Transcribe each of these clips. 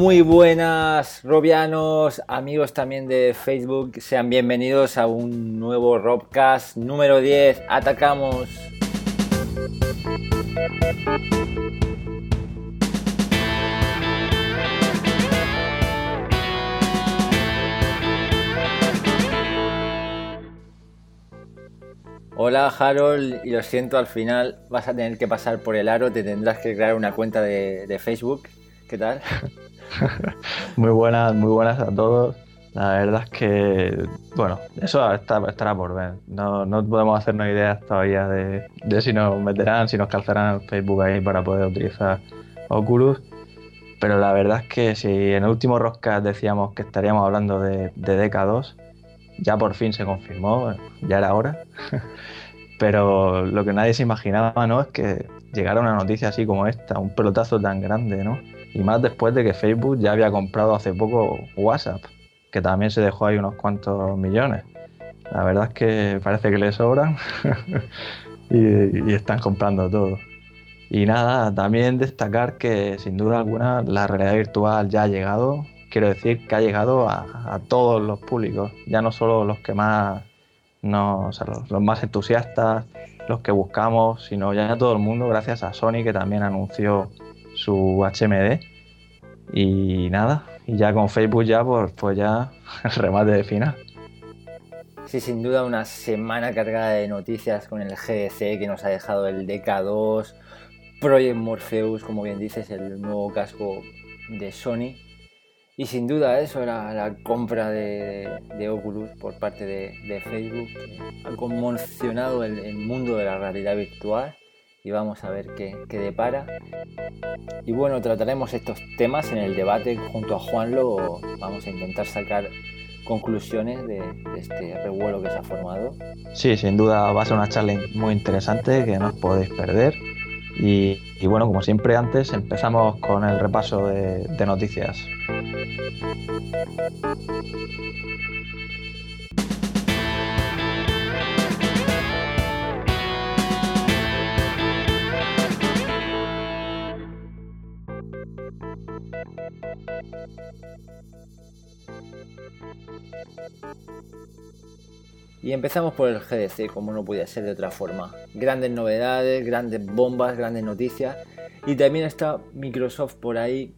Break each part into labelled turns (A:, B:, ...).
A: Muy buenas, Robianos, amigos también de Facebook. Sean bienvenidos a un nuevo Robcast número 10. Atacamos. Hola Harold, y lo siento, al final vas a tener que pasar por el aro, te tendrás que crear una cuenta de, de Facebook. ¿Qué tal?
B: muy buenas, muy buenas a todos. La verdad es que, bueno, eso estará por ver. No, no podemos hacernos ideas todavía de, si nos meterán, si nos calzarán Facebook ahí para poder utilizar Oculus. Pero la verdad es que si en el último Roscast decíamos que estaríamos hablando de, de DK2, ya por fin se confirmó, ya era hora. Pero lo que nadie se imaginaba, ¿no? Es que llegara una noticia así como esta, un pelotazo tan grande, ¿no? Y más después de que Facebook ya había comprado hace poco WhatsApp, que también se dejó ahí unos cuantos millones. La verdad es que parece que le sobran y, están comprando todo. Y nada, también destacar que sin duda alguna la realidad virtual ya ha llegado. Quiero decir que ha llegado a, todos los públicos, ya no solo los que más, no, los más entusiastas, los que buscamos, sino ya a todo el mundo, gracias a Sony que también anunció su HMD. Y nada, y ya con Facebook ya, pues, pues ya el remate de final.
A: Sí, sin duda una semana cargada de noticias con el GDC que nos ha dejado el DK2, Project Morpheus, como bien dices, el nuevo casco de Sony. Y sin duda eso era la compra de, Oculus por parte de, Facebook. Ha conmocionado el mundo de la realidad virtual y vamos a ver qué, depara. Y bueno, trataremos estos temas en el debate junto a Juanlo. Vamos a intentar sacar conclusiones de, este revuelo que se ha formado.
B: Sí, sin duda va a ser una charla muy interesante que no os podéis perder. Y, bueno, como siempre antes, empezamos con el repaso de, de noticias.
A: Y empezamos por el GDC, como no podía ser de otra forma. Grandes novedades, grandes bombas, grandes noticias. Y también está Microsoft por ahí,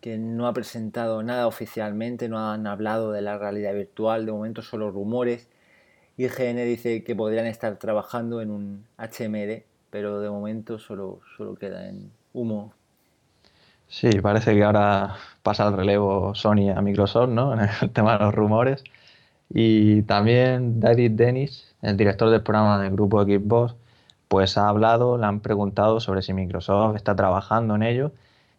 A: que no ha presentado nada oficialmente, no han hablado de la realidad virtual, de momento solo rumores. Y GN dice que podrían estar trabajando en un HMD, pero de momento solo, solo queda en humo.
B: Sí, parece que ahora pasa el relevo Sony a Microsoft, ¿no? En el tema de los rumores. Y también David Dennis, el director del programa del grupo Xbox, pues ha hablado, le han preguntado sobre si Microsoft está trabajando en ello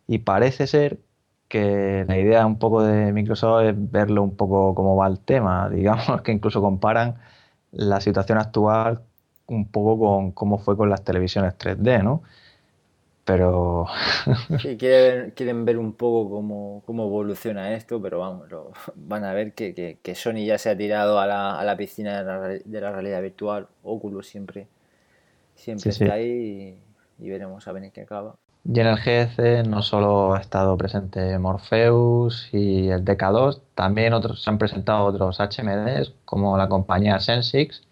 B: y parece ser que la idea un poco de Microsoft es verlo un poco como va el tema, digamos que incluso comparan la situación actual un poco con cómo fue con las televisiones 3D, ¿no? Pero...
A: sí, quieren, ver un poco cómo, evoluciona esto, pero vamos, van a ver que, Sony ya se ha tirado a la, piscina de la, realidad virtual, Oculus siempre, siempre está ahí y, veremos a ver en qué acaba.
B: Y en el GC no solo ha estado presente Morpheus y el DK2, también otros, se han presentado otros HMDs como la compañía Sensix,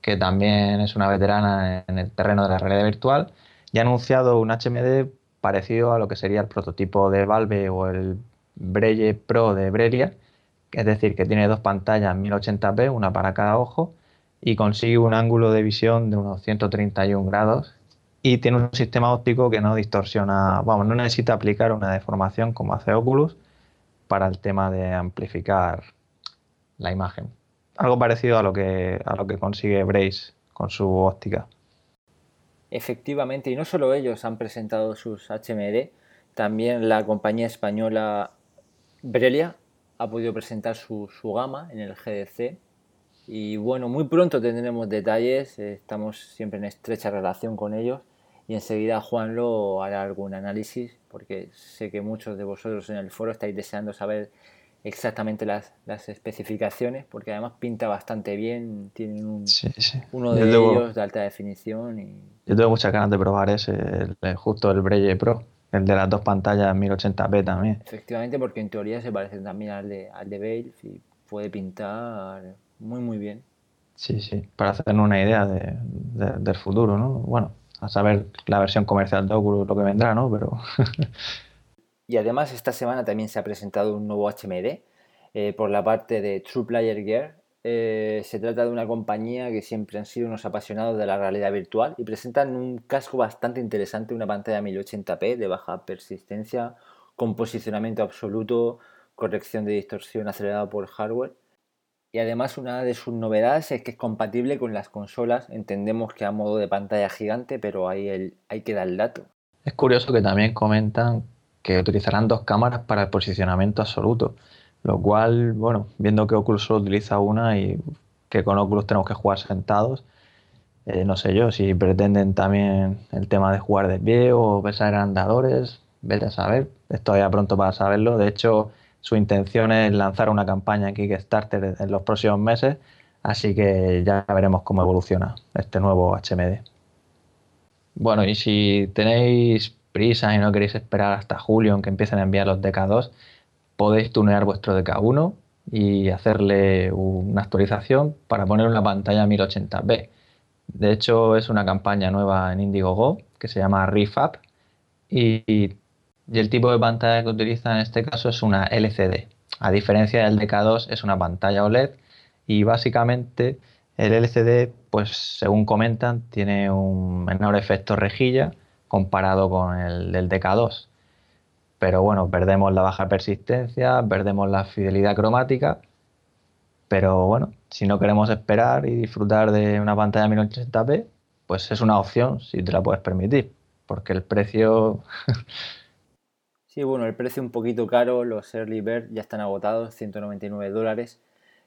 B: que también es una veterana en el terreno de la realidad virtual y ha anunciado un HMD parecido a lo que sería el prototipo de Valve o el Breye Pro de Brelia, es decir, que tiene dos pantallas 1080p, una para cada ojo, y consigue un ángulo de visión de unos 131 grados y tiene un sistema óptico que no distorsiona, vamos, no necesita aplicar una deformación como hace Oculus para el tema de amplificar la imagen. Algo parecido a lo que, a lo que consigue Brace con su óptica.
A: Efectivamente, y no solo ellos han presentado sus HMD, también la compañía española Brelia ha podido presentar su, gama en el GDC. Y bueno, muy pronto tendremos detalles, estamos siempre en estrecha relación con ellos y enseguida Juanlo hará algún análisis porque sé que muchos de vosotros en el foro estáis deseando saber exactamente las, especificaciones, porque además pinta bastante bien, tienen un, uno de ellos de alta definición. Y...
B: Yo tengo muchas ganas de probar ese, justo el Breye Pro, el de las dos pantallas 1080p también.
A: Efectivamente, porque en teoría se parece también al de, al de Valve y puede pintar muy, muy bien.
B: Sí, sí, para hacernos una idea de, del futuro, ¿no? Bueno, a saber la versión comercial de Oculus lo que vendrá, ¿no? Pero...
A: y además esta semana también se ha presentado un nuevo HMD eh, por la parte de True Player Gear. Eh, se trata de una compañía que siempre han sido unos apasionados de la realidad virtual y presentan un casco bastante interesante, una pantalla 1080p de baja persistencia, con posicionamiento absoluto, corrección de distorsión acelerada por hardware y además una de sus novedades es que es compatible con las consolas. Entendemos que a modo de pantalla gigante, pero ahí el, hay que dar el dato.
B: Es curioso que también comentan que utilizarán dos cámaras para el posicionamiento absoluto. Lo cual, bueno, viendo que Oculus solo utiliza una y que con Oculus tenemos que jugar sentados, eh, no sé yo si pretenden también el tema de jugar de pie o besar andadores, vete a saber. Es todavía pronto para saberlo. De hecho, su intención es lanzar una campaña en Kickstarter en los próximos meses, así que ya veremos cómo evoluciona este nuevo HMD. Bueno, y si tenéis prisa y no queréis esperar hasta julio en que empiecen a enviar los DK2, podéis tunear vuestro DK1 y hacerle una actualización para poner una pantalla 1080p. De hecho, es una campaña nueva en Indiegogo que se llama Refab y y el tipo de pantalla que utiliza en este caso es una LCD. A diferencia del DK2 es una pantalla OLED y básicamente el LCD, pues según comentan, tiene un menor efecto rejilla comparado con el del DK2. Pero bueno, perdemos la baja persistencia, perdemos la fidelidad cromática, pero bueno, si no queremos esperar y disfrutar de una pantalla 1080p, pues es una opción si te la puedes permitir, porque el precio
A: Sí, bueno, el precio un poquito caro, los Early Bird ya están agotados, 199 dólares.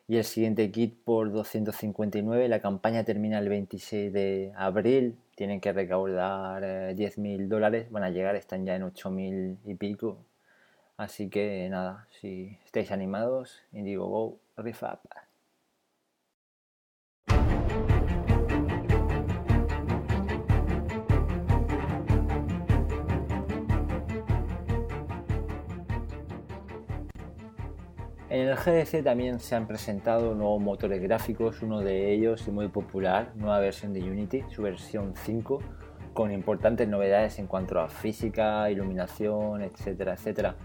A: Y el siguiente kit por 259. La campaña termina el 26 de abril. Tienen que recaudar 10.000 eh, dólares. Van a llegar, están ya en 8.000 y pico. Así que nada, si estáis animados, Indiegogo, Refab. En el GDC también se han presentado nuevos motores gráficos, uno de ellos y muy popular, nueva versión de Unity, su versión 5, con importantes novedades en cuanto a física, iluminación, etcétera, etcétera.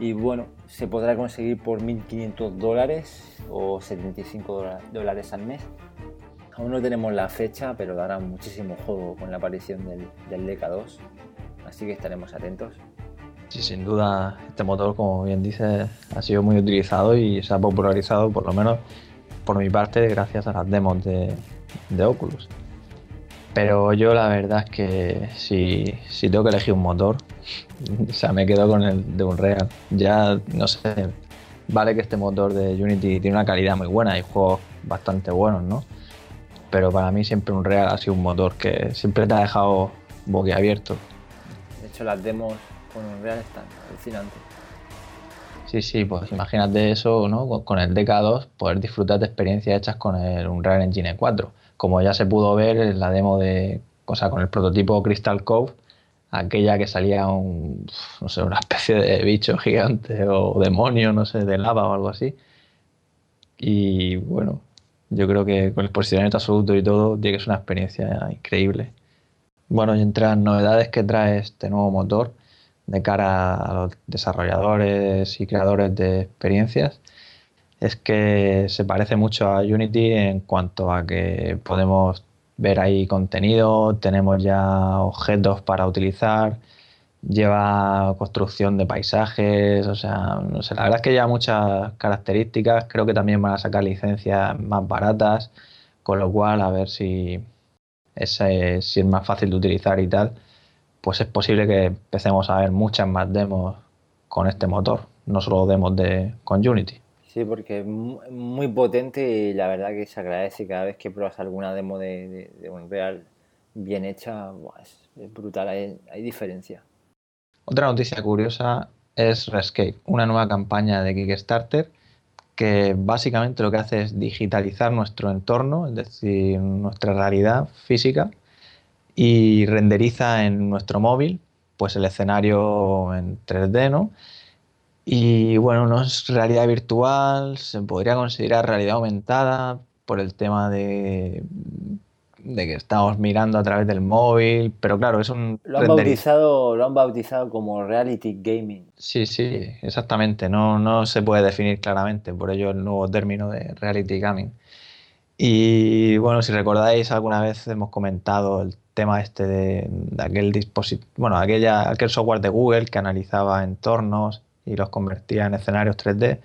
A: Y bueno, se podrá conseguir por 1.500 dólares o 75 dólares al mes. Aún no tenemos la fecha, pero dará muchísimo juego con la aparición del, del DK2, así que estaremos atentos.
B: Sí, sin duda, este motor, como bien dices, ha sido muy utilizado y se ha popularizado, por lo menos por mi parte, gracias a las demos de, Oculus. Pero yo la verdad es que si, si, tengo que elegir un motor, o sea, me quedo con el de Unreal. Ya, no sé, vale que este motor de Unity tiene una calidad muy buena y juegos bastante buenos, ¿no? Pero para mí siempre Unreal ha sido un motor que siempre te ha dejado boquiabierto.
A: De hecho, las demos con Unreal están alucinante.
B: Sí, sí, pues imagínate eso, ¿no? Con el DK2 poder disfrutar de experiencias hechas con el Unreal Engine 4. Como ya se pudo ver en la demo de, o sea, con el prototipo Crystal Cove, aquella que salía un, no sé, una especie de bicho gigante o demonio, no sé, de lava o algo así. Y bueno, yo creo que con el posicionamiento absoluto y todo, tiene que ser una experiencia increíble. Bueno, y entre las novedades que trae este nuevo motor, de cara a los desarrolladores y creadores de experiencias es que se parece mucho a Unity en cuanto a que podemos ver ahí contenido, tenemos ya objetos para utilizar, lleva construcción de paisajes, o sea, no sé, la verdad es que lleva muchas características, creo que también van a sacar licencias más baratas, con lo cual a ver si, ese, si es más fácil de utilizar y tal pues es posible que empecemos a ver muchas más demos con este motor, no solo demos de, con Unity.
A: Sí, porque es muy potente y la verdad que se agradece cada vez que pruebas alguna demo de, de, Unreal bien hecha, es, brutal, hay, hay, diferencia.
B: Otra noticia curiosa es Rescape, una nueva campaña de Kickstarter que básicamente lo que hace es digitalizar nuestro entorno, es decir, nuestra realidad física, y renderiza en nuestro móvil pues el escenario en 3D, ¿no? Y bueno, no es realidad virtual, se podría considerar realidad aumentada por el tema de, de que estamos mirando a través del móvil, pero claro, es un...
A: Lo han, bautizado, lo han bautizado como reality gaming.
B: Sí, sí, exactamente, no, no se puede definir claramente, por ello el nuevo término de reality gaming. Y bueno, si recordáis, alguna vez hemos comentado el tema este de, aquel dispositivo, bueno, aquella, aquel software de Google que analizaba entornos y los convertía en escenarios 3D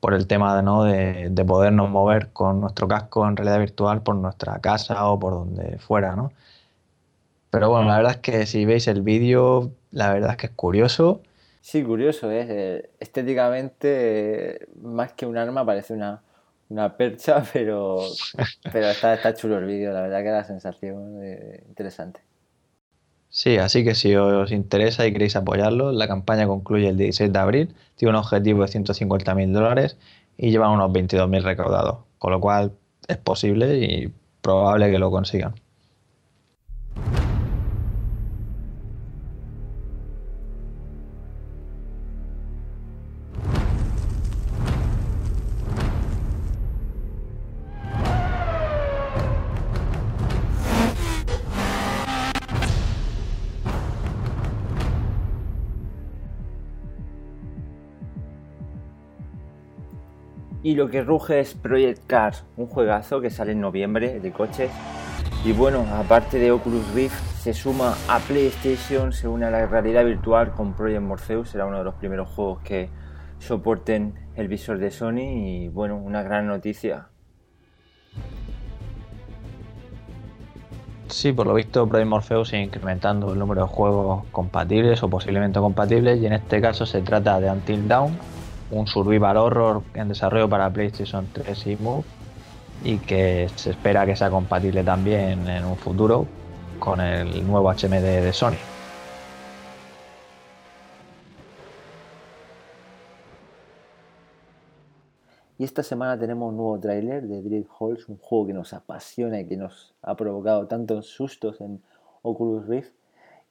B: por el tema ¿no? de, de, podernos mover con nuestro casco en realidad virtual por nuestra casa o por donde fuera, ¿no? Pero bueno, la verdad es que si veis el vídeo, la verdad es que es curioso.
A: Sí, curioso, ¿eh? eh estéticamente, más que un arma, parece una, una percha, pero, pero está, está chulo el vídeo, la verdad que la sensación interesante.
B: Sí, así que si os interesa y queréis apoyarlo, la campaña concluye el 16 de abril, tiene un objetivo de 150.000 dólares y lleva unos 22.000 recaudados, con lo cual es posible y probable que lo consigan.
A: Y lo que ruge es Project Cars, un juegazo que sale en noviembre de coches. Y bueno, aparte de Oculus Rift, se suma a PlayStation, se une a la realidad virtual con Project Morpheus, será uno de los primeros juegos que soporten el visor de Sony y bueno, una gran noticia.
B: Sí, por lo visto Project Morpheus sigue incrementando el número de juegos compatibles o posiblemente compatibles y en este caso se trata de Until Dawn, un survival horror en desarrollo para PlayStation 3 y Move y que se espera que sea compatible también en un futuro con el nuevo HMD de Sony.
A: Y esta semana tenemos un nuevo tráiler de Dread Halls, un juego que nos apasiona y que nos ha provocado tantos sustos en Oculus Rift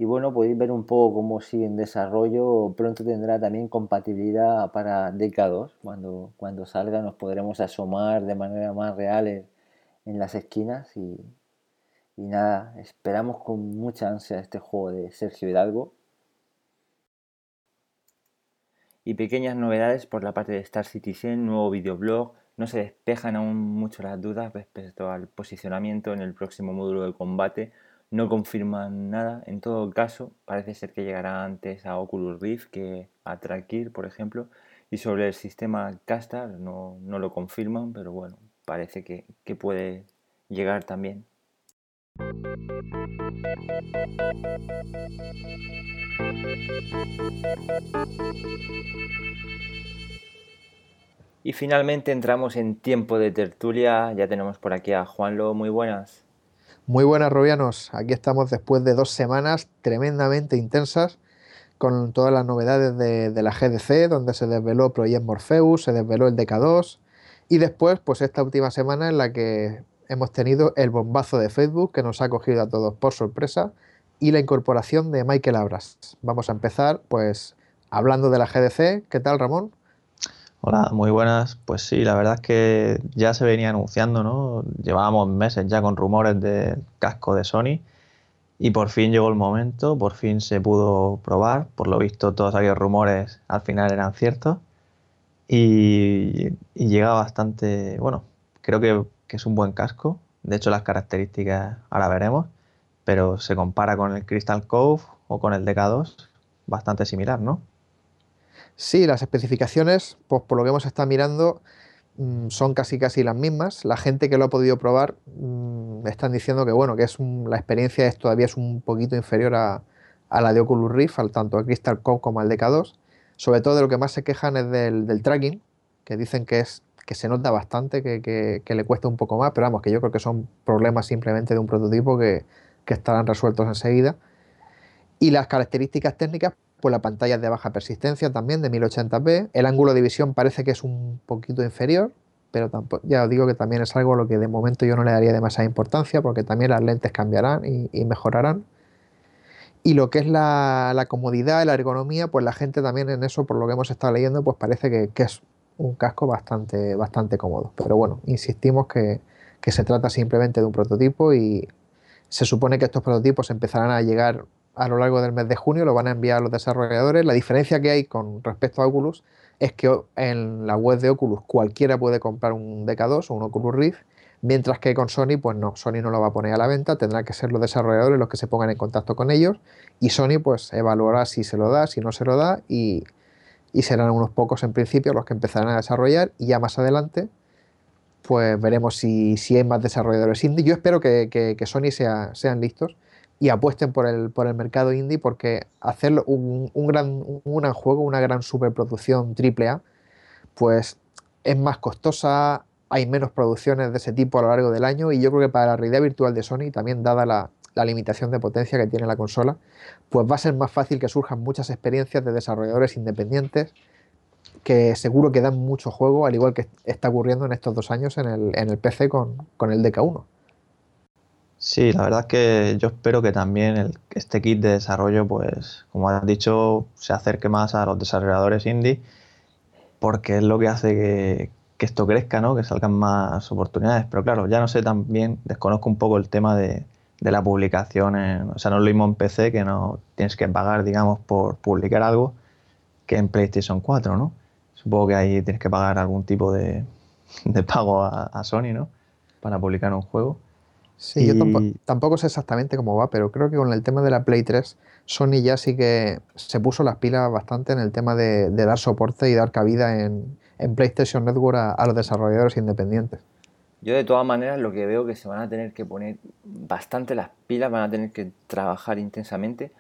A: y bueno, podéis ver un poco cómo sigue en desarrollo. Pronto tendrá también compatibilidad para DK2. Cuando, cuando salga nos podremos asomar de manera más real en, las esquinas. Y, y nada, esperamos con mucha ansia este juego de Sergio Hidalgo. Y pequeñas novedades por la parte de Star Citizen, nuevo videoblog. No se despejan aún mucho las dudas respecto al posicionamiento en el próximo módulo de combate no confirman nada. En todo caso, parece ser que llegará antes a Oculus Rift que a Trackir, por ejemplo. Y sobre el sistema Castar no, lo confirman, pero bueno, parece que, que puede llegar también. Y finalmente entramos en tiempo de tertulia. Ya tenemos por aquí a Juanlo. Muy buenas.
C: Muy buenas, Robianos. Aquí estamos después de dos semanas tremendamente intensas con todas las novedades de, la GDC, donde se desveló Project Morpheus, se desveló el DK2 y después, pues esta última semana en la que hemos tenido el bombazo de Facebook que nos ha cogido a todos por sorpresa y la incorporación de Michael Abras. Vamos a empezar, pues, hablando de la GDC. ¿Qué tal, Ramón?
B: Hola, muy buenas. Pues sí, la verdad es que ya se venía anunciando, ¿no? Llevábamos meses ya con rumores de casco de Sony y por fin llegó el momento, por fin se pudo probar. Por lo visto, todos aquellos rumores al final eran ciertos y, llega bastante, bueno, creo que, que es un buen casco. De hecho, las características ahora veremos, pero se compara con el Crystal Cove o con el DK2, bastante similar, ¿no?
C: Sí, las especificaciones, pues por lo que hemos estado mirando, mm, son casi casi las mismas. La gente que lo ha podido probar me mm, están diciendo que bueno, que es la experiencia es, todavía es un poquito inferior a, la de Oculus Rift, al tanto a Crystal Cove como al DK2. Sobre todo de lo que más se quejan es del, tracking, que dicen que es que se nota bastante, que, le cuesta un poco más, pero vamos, que yo creo que son problemas simplemente de un prototipo que, que estarán resueltos enseguida. Y las características técnicas, pues la pantalla es de baja persistencia también, de 1080p. El ángulo de visión parece que es un poquito inferior, pero tampoco, ya os digo que también es algo a lo que de momento yo no le daría demasiada importancia, porque también las lentes cambiarán y, mejorarán. Y lo que es la, comodidad y la ergonomía, pues la gente también en eso, por lo que hemos estado leyendo, pues parece que, es un casco bastante, bastante cómodo. Pero bueno, insistimos que, que se trata simplemente de un prototipo y se supone que estos prototipos empezarán a llegar a lo largo del mes de junio, lo van a enviar a los desarrolladores. La diferencia que hay con respecto a Oculus es que en la web de Oculus cualquiera puede comprar un DK2 o un Oculus Rift Mientras que con Sony, pues no, Sony no lo va a poner a la venta, tendrá que ser los desarrolladores los que se pongan en contacto con ellos y Sony pues evaluará si se lo da, si no se lo da y, serán unos pocos en principio los que empezarán a desarrollar y ya más adelante pues veremos si, hay más desarrolladores indie. Yo espero que, Sony sea, sean listos y apuesten por el, por el mercado indie porque hacer un, gran, un gran juego, una gran superproducción AAA, pues es más costosa, hay menos producciones de ese tipo a lo largo del año y yo creo que para la realidad virtual de Sony, también dada la, limitación de potencia que tiene la consola, pues va a ser más fácil que surjan muchas experiencias de desarrolladores independientes que seguro que dan mucho juego, al igual que está ocurriendo en estos dos años en el, PC con, el DK1.
B: Sí, la verdad es que yo espero que también este kit de desarrollo, pues, como has dicho, se acerque más a los desarrolladores indie, porque es lo que hace que, que esto crezca, ¿no? que salgan más oportunidades. Pero claro, ya no sé también, desconozco un poco el tema de, la publicación. o sea, no es lo mismo en PC que no tienes que pagar, digamos, por publicar algo que en PlayStation 4, ¿no? Supongo que ahí tienes que pagar algún tipo de, pago a, Sony, ¿no? Para publicar un juego.
C: Sí, yo tampoco, sé exactamente cómo va, pero creo que con el tema de la Play 3, Sony ya sí que se puso las pilas bastante en el tema de dar soporte y dar cabida en, en PlayStation Network a, los desarrolladores independientes.
A: Yo de todas maneras lo que veo que se van a tener que poner bastante las pilas, van a tener que trabajar intensamente,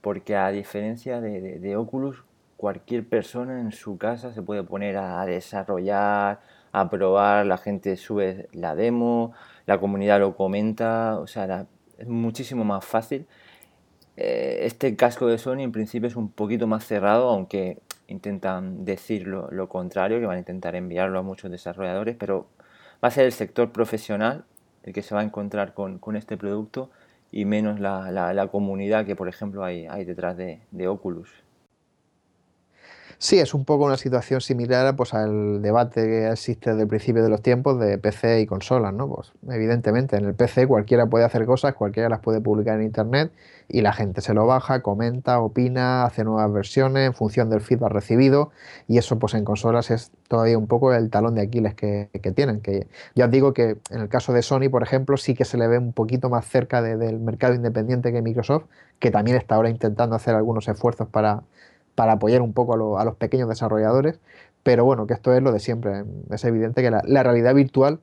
A: porque a diferencia de, Oculus, cualquier persona en su casa se puede poner a desarrollar, a probar, la gente sube la demo, la comunidad lo comenta, o sea, es muchísimo más fácil. Eh, este casco de Sony en principio es un poquito más cerrado, aunque intentan decir lo, contrario, que van a intentar enviarlo a muchos desarrolladores, pero va a ser el sector profesional el que se va a encontrar con, este producto y menos la, comunidad que, por ejemplo, hay, hay detrás de, de Oculus.
C: Sí, es un poco una situación similar pues, al debate que existe desde el principio de los tiempos de PC y consolas, ¿no? Pues evidentemente en el PC cualquiera puede hacer cosas, cualquiera las puede publicar en internet y la gente se lo baja, comenta, opina, hace nuevas versiones en función del feedback recibido y eso pues en consolas es todavía un poco el talón de Aquiles que, tienen. Que ya os digo que en el caso de Sony, por ejemplo, sí que se le ve un poquito más cerca del mercado independiente que Microsoft, que también está ahora intentando hacer algunos esfuerzos para para apoyar un poco a, los pequeños desarrolladores, pero bueno, que esto es lo de siempre. Es evidente que la, realidad virtual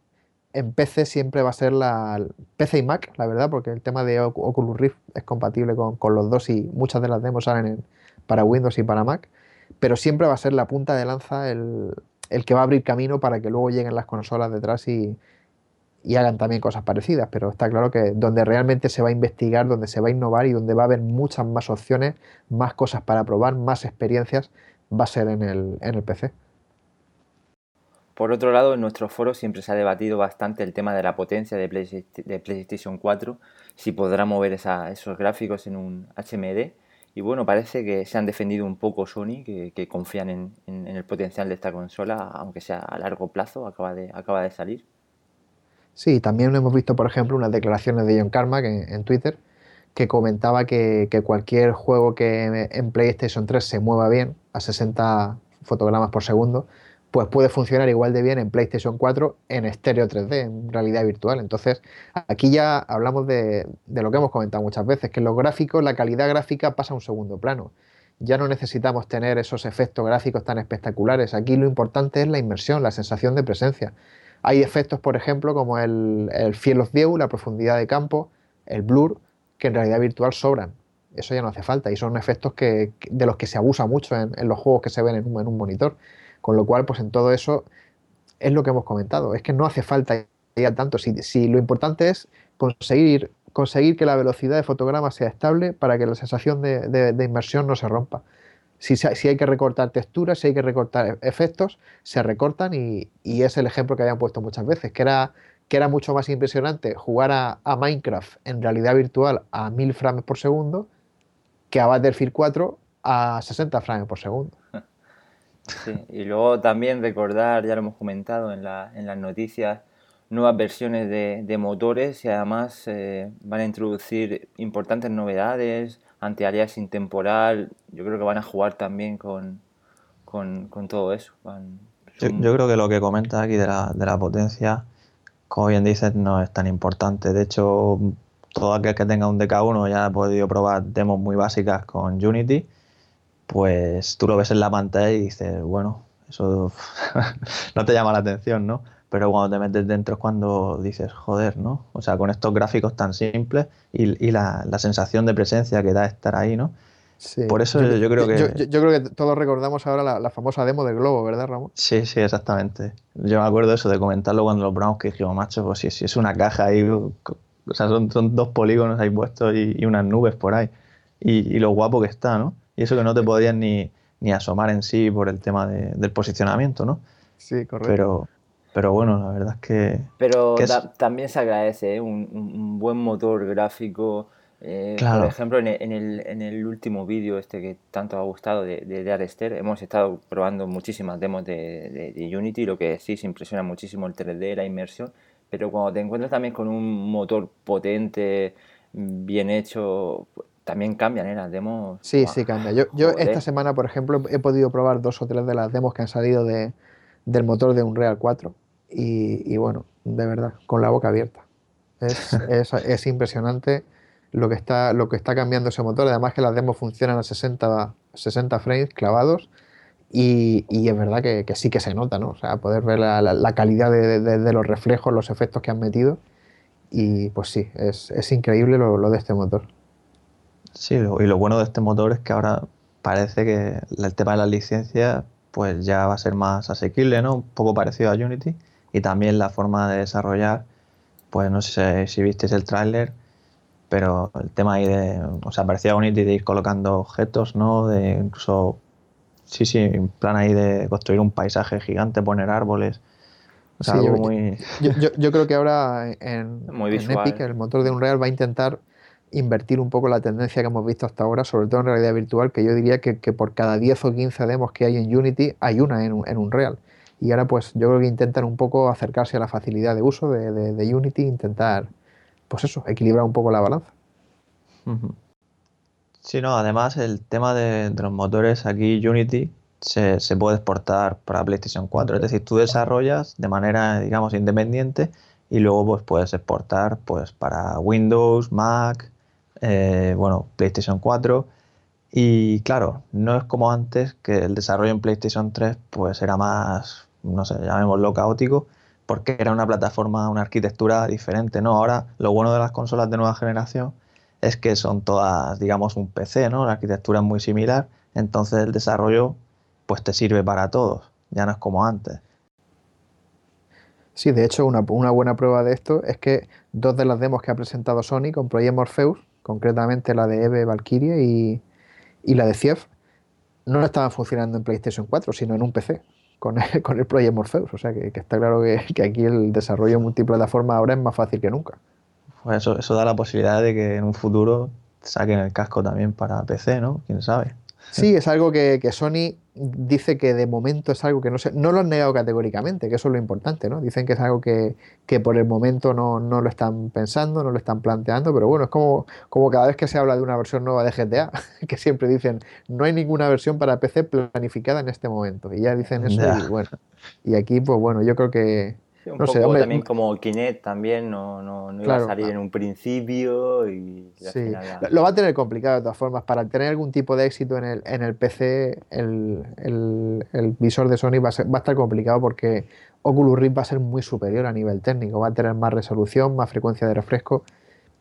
C: en PC siempre va a ser la PC y Mac, la verdad, porque el tema de Oculus Rift es compatible con, los dos y muchas de las demos salen para Windows y para Mac, pero siempre va a ser la punta de lanza el, el que va a abrir camino para que luego lleguen las consolas detrás y, y hagan también cosas parecidas, pero está claro que donde realmente se va a investigar, donde se va a innovar y donde va a haber muchas más opciones, más cosas para probar, más experiencias, va a ser en el, en el PC.
A: Por otro lado, en nuestro foro siempre se ha debatido bastante el tema de la potencia de, PlayStation 4, si podrá mover esos gráficos en un HMD. Y bueno, parece que se han defendido un poco Sony, que, confían en, en, el potencial de esta consola, aunque sea a largo plazo, acaba de, acaba de salir.
C: Sí, también hemos visto, por ejemplo, unas declaraciones de John Carmack en, Twitter que comentaba que, cualquier juego que en PlayStation 3 se mueva bien a 60 fotogramas por segundo, pues puede funcionar igual de bien en PlayStation 4 en estéreo 3D, en realidad virtual. Entonces, aquí ya hablamos de, de, lo que hemos comentado muchas veces, que los gráficos, la calidad gráfica pasa a un segundo plano. Ya no necesitamos tener esos efectos gráficos tan espectaculares. Aquí lo importante es la inmersión, la sensación de presencia. Hay efectos, por ejemplo, como el, el field of view, la profundidad de campo, el blur, que en realidad virtual sobran. Eso ya no hace falta y son efectos que, de los que se abusa mucho en, los juegos que se ven en un, monitor. Con lo cual, pues en todo eso es lo que hemos comentado. Es que no hace falta ya tanto. Si, lo importante es conseguir, conseguir que la velocidad de fotograma sea estable para que la sensación de inmersión no se rompa. Si, hay que recortar texturas, si hay que recortar e-, efectos, se recortan y, es el ejemplo que habían puesto muchas veces, que era, que era mucho más impresionante jugar a, Minecraft en realidad virtual a 1000 frames por segundo que a Battlefield 4 a 60 frames por segundo.
A: Sí, y luego también recordar, ya lo hemos comentado en, la, en las noticias, nuevas versiones de, de motores y además eh, van a introducir importantes novedades, anti-aliasing temporal, yo creo que van a jugar también con, con, con todo eso. Van,
B: yo, yo, creo que lo que comentas aquí de la, de la potencia, como bien dices, no es tan importante. De hecho, todo aquel que tenga un DK1 ya ha podido probar demos muy básicas con Unity pues tú lo ves en la pantalla y dices, bueno, eso no te llama la atención, ¿no? Pero cuando te metes dentro es cuando dices, joder, ¿no? O sea, con estos gráficos tan simples y, la, sensación de presencia que da estar ahí, ¿no? Sí. Por eso yo, creo
C: que... Yo, creo que todos recordamos ahora la, famosa demo del globo, ¿verdad, Ramón?
B: Sí, sí, exactamente. Yo me acuerdo de eso, de comentarlo cuando lo probamos, que dijimos, macho, pues si, es una caja ahí, o sea, son, dos polígonos ahí puestos y, unas nubes por ahí. Y, y, lo guapo que está, ¿no? Y eso que no te podías ni, asomar en sí por el tema del posicionamiento, ¿no?
C: Sí, correcto.
B: Pero, pero bueno, la verdad es que...
A: Pero también se agradece ¿eh? un, buen motor gráfico. Eh, por ejemplo, en el, en el, último vídeo este que tanto ha gustado de, de, Arester, hemos estado probando muchísimas demos de, de, Unity, lo que sí se impresiona muchísimo el 3D, la inmersión, pero cuando te encuentras también con un motor potente, bien hecho, también cambian ¿eh? las demos.
C: Sí, sí, cambia. Yo, yo esta semana, por ejemplo, he podido probar dos o tres de las demos que han salido de, del motor de Unreal 4 y, y, bueno, de verdad, con la boca abierta. Es, es, es, impresionante lo que, está, lo que está cambiando ese motor. Además que las demos funcionan a 60, 60 frames clavados y, y es verdad que, que, sí que se nota, ¿no? O sea, poder ver la, la, calidad de, de, de, los reflejos, los efectos que han metido y pues sí, es, es increíble lo, lo de este motor.
B: Sí, y lo bueno de este motor es que ahora parece que el tema de las licencias pues ya va a ser más asequible, ¿no? Un poco parecido a Unity. Y también la forma de desarrollar, pues no sé si visteis el tráiler, pero el tema ahí de, o sea, parecía Unity de ir colocando objetos, ¿no? De incluso, sí, sí, en plan ahí de construir un paisaje gigante, poner árboles. O sea, algo
C: yo,
B: muy...
C: Yo, creo que ahora en, en Epic el motor de Unreal va a intentar invertir un poco la tendencia que hemos visto hasta ahora, sobre todo en realidad virtual, que yo diría que, por cada 10 o 15 demos que hay en Unity, hay una en, en Unreal. Y ahora pues yo creo que intentan un poco acercarse a la facilidad de uso de, de, Unity, intentar, pues eso, equilibrar un poco la balanza.
B: Sí, no, además el tema de, los motores aquí Unity se, se, puede exportar para PlayStation 4, es decir, tú desarrollas de manera, digamos, independiente y luego pues puedes exportar pues para Windows, Mac, eh, bueno, PlayStation 4. Y claro, no es como antes que el desarrollo en PlayStation 3 pues era más, no sé, llamémoslo caótico, porque era una plataforma, una arquitectura diferente, ¿no? Ahora lo bueno de las consolas de nueva generación es que son todas, digamos, un PC, ¿no? La arquitectura es muy similar, entonces el desarrollo pues te sirve para todos, ya no es como antes.
C: Sí, de hecho, una, una, buena prueba de esto es que dos de las demos que ha presentado Sony con Project Morpheus, concretamente la de Eve Valkyrie y, y la de Cief, no estaban funcionando en PlayStation 4, sino en un PC con el, con el Project Morpheus. O sea que, está claro que, que, aquí el desarrollo multiplataforma ahora es más fácil que nunca.
B: Pues eso, eso da la posibilidad de que en un futuro saquen el casco también para PC, ¿no? ¿Quién sabe?
C: Sí, es algo que, que, Sony dice que de momento es algo que no se, no lo han negado categóricamente, que eso es lo importante, ¿no? Dicen que es algo que, que por el momento no, no, lo están pensando, no lo están planteando, pero bueno, es como, como cada vez que se habla de una versión nueva de GTA, que siempre dicen, no hay ninguna versión para PC planificada en este momento, y ya dicen eso, y bueno, y aquí pues bueno, yo creo que,
A: un poco también como Kinect también no, no, no iba a salir en un principio y
C: sí. lo va a tener complicado de todas formas. Para tener algún tipo de éxito en el, en el PC el, el, el visor de Sony va a, ser, va a estar complicado porque Oculus Rift va a ser muy superior a nivel técnico. Va a tener más resolución más frecuencia de refresco.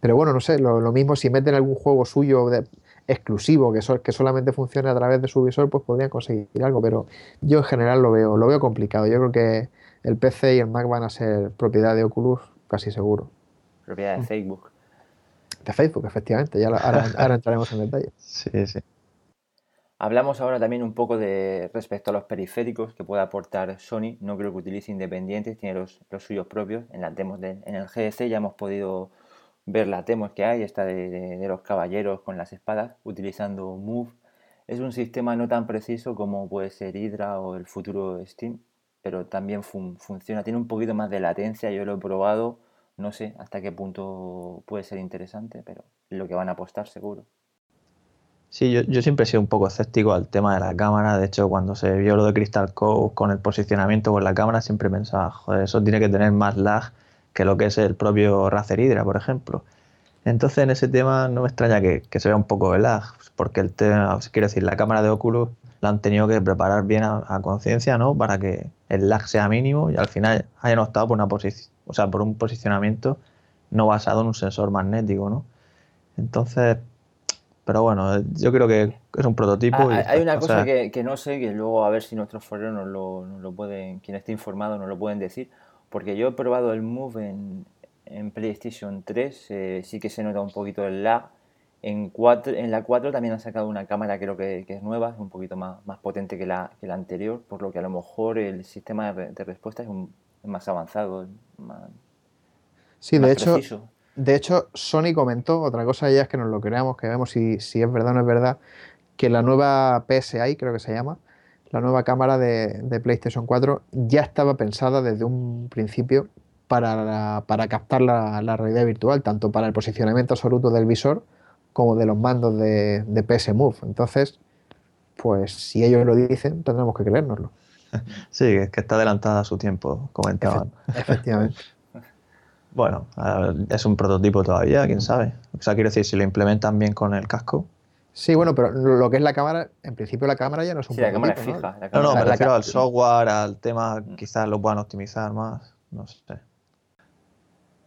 C: Pero bueno no sé lo, lo mismo si meten algún juego suyo de, exclusivo que, que solamente funcione a través de su visor pues podrían conseguir algo. Pero yo en general lo veo lo veo complicado. Yo creo que el PC y el Mac van a ser propiedad de Oculus, casi seguro.
A: Propiedad de Facebook.
C: De Facebook, efectivamente. Ya ahora, entraremos en detalle.
B: Sí, sí.
A: Hablamos ahora también un poco de respecto a los periféricos que puede aportar Sony. No creo que utilice independientes, tiene los, suyos propios. En las demos en el GDC ya hemos podido ver la Temos que hay, esta de, los caballeros con las espadas, utilizando Move. Es un sistema no tan preciso como puede ser Hydra o el futuro Steam, pero también funciona. Tiene un poquito más de latencia, yo lo he probado, no sé hasta qué punto puede ser interesante, pero lo que van a apostar seguro.
B: Sí, yo, siempre he sido un poco escéptico al tema de la cámara. De hecho, cuando se vio lo de Crystal Cove con el posicionamiento con la cámara, siempre pensaba, joder, eso tiene que tener más lag que lo que es el propio Razer Hydra, por ejemplo. Entonces, en ese tema no me extraña que, se vea un poco de lag, porque el tema, quiero decir, la cámara de Oculus la han tenido que preparar bien a, conciencia, ¿no? Para que el lag sea mínimo y al final hayan optado por una posición, o sea, por un posicionamiento no basado en un sensor magnético, ¿no? Entonces, pero bueno, yo creo que es un prototipo.
A: Ah, hay una cosa que, no sé, que luego a ver si nuestros foreros nos lo, lo pueden, quien esté informado nos lo pueden decir, porque yo he probado el Move en, en PlayStation 3, eh, sí que se nota un poquito el lag. En, 4, en la 4 también han sacado una cámara, creo que, que es nueva, es un poquito más, más potente que la, que la anterior, por lo que a lo mejor el sistema de, respuesta es, un, más avanzado. Más,
C: sí, de hecho, de hecho, Sony comentó, otra cosa ya es que nos lo creamos, que vemos si, si es verdad o no es verdad, que la nueva PSI, creo que se llama, la nueva cámara de, PlayStation 4 ya estaba pensada desde un principio para, para captar la, realidad virtual, tanto para el posicionamiento absoluto del visor como de los mandos de, de PS Move. Entonces, pues si ellos lo dicen, tendremos que creérnoslo.
B: Sí, es que está adelantada a su tiempo, comentaban.
C: Efectivamente.
B: Bueno, es un prototipo todavía, quién sabe. O sea, quiero decir, si lo implementan bien con el casco.
C: Sí, bueno, pero lo que es la cámara, en principio la cámara ya no es un
A: sí, la cámara es fija.
B: ¿no? no, me refiero al software, al tema, mm. quizás lo puedan optimizar más, no sé.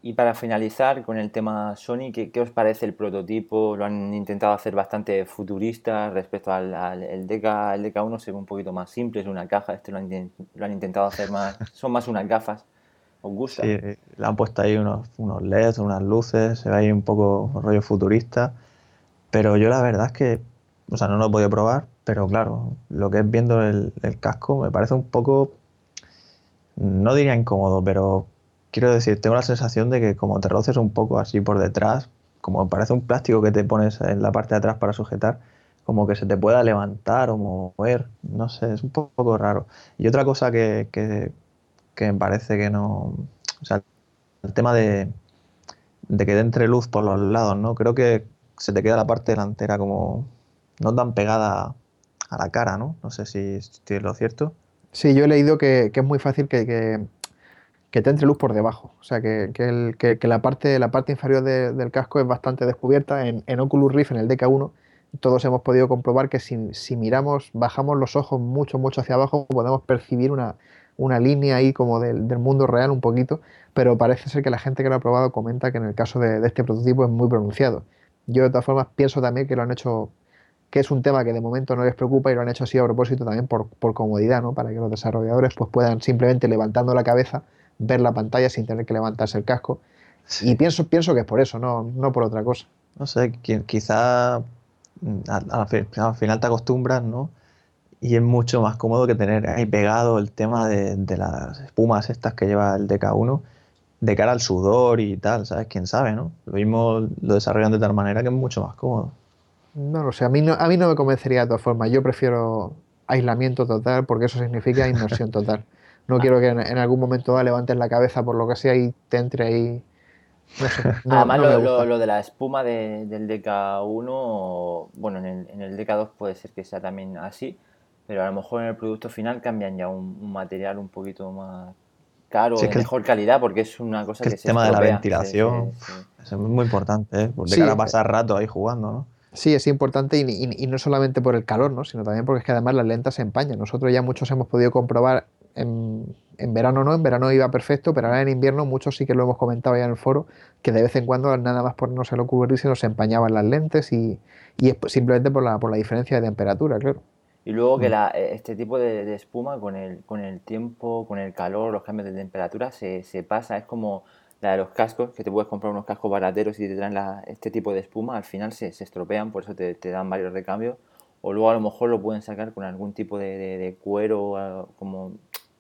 A: Y para finalizar con el tema Sony, ¿qué, os parece el prototipo? Lo han intentado hacer bastante futurista respecto al, el DK, el DK1 se ve un poquito más simple, es una caja, este lo han, lo han intentado hacer más, son más unas gafas. ¿Os gusta?
B: Sí, le han puesto ahí unos, unos LEDs, unas luces, se ve ahí un poco rollo futurista. Pero yo la verdad es que, o sea, no lo he podido probar, pero claro, lo que es viendo el, casco me parece un poco, no diría incómodo, pero quiero decir, tengo la sensación de que como te roces un poco así por detrás, como parece un plástico que te pones en la parte de atrás para sujetar, como que se te pueda levantar o mover, no sé, es un poco raro. Y otra cosa que, que me parece que no. O sea, el tema de, de que entre luz por los lados, ¿no? Creo que se te queda la parte delantera como no tan pegada a la cara, ¿no? No sé si, es lo cierto.
C: Sí, yo he leído que, es muy fácil que, que, te entre luz por debajo. O sea, que, la, parte, la parte inferior del casco es bastante descubierta. En, Oculus Rift, en el DK1, todos hemos podido comprobar que si, si miramos, bajamos los ojos mucho, mucho hacia abajo, podemos percibir una, una línea ahí como del, mundo real un poquito, pero parece ser que la gente que lo ha probado comenta que en el caso de, este prototipo es muy pronunciado. Yo de todas formas pienso también que lo han hecho, que es un tema que de momento no les preocupa y lo han hecho así a propósito también por, comodidad, ¿no? Para que los desarrolladores pues puedan simplemente levantando la cabeza ver la pantalla sin tener que levantarse el casco. Y pienso, pienso que es por eso, no, no por otra cosa.
B: No sé, quizá mm, al, final te acostumbras, ¿no? y es mucho más cómodo que tener ahí pegado el tema de, las espumas estas que lleva el DK1 de cara al sudor y tal, ¿sabes? Quién sabe, ¿no? Lo mismo lo desarrollan de tal manera que es mucho más cómodo.
C: No lo sé, a mí no, a mí no me convencería de todas formas. Yo prefiero aislamiento total porque eso significa inmersión total. No ah. quiero que en, algún momento levantes la cabeza por lo que sea y te entre ahí.
A: Además, lo, de la espuma del DK1, bueno, en el, en el DK2 puede ser que sea también así pero a lo mejor en el producto final cambian ya un, material un poquito más caro, de mejor calidad, porque es una cosa que,
B: que el tema de la ventilación es muy importante, ¿eh? de cara a pasar rato ahí jugando, ¿no?
C: Sí, es importante y, no solamente por el calor, ¿no? sino también porque es que además las lentas se empañan. Nosotros ya muchos hemos podido comprobar en, verano no, en verano iba perfecto, pero ahora en invierno muchos sí que lo hemos comentado ya en el foro, que de vez en cuando nada más ponernos el Oculus se nos empañaban las lentes y, y es simplemente por la, por la diferencia de temperatura, claro.
A: Y luego que mm. la, eh, este tipo de, espuma con el, con el tiempo, con el calor, los cambios de temperatura, se, se, pasa. Es como la de los cascos, que te puedes comprar unos cascos barateros y te traen este tipo de espuma, al final se, se estropean, por eso te, te, dan varios recambios. O luego a lo mejor lo pueden sacar con algún tipo de, de, cuero, como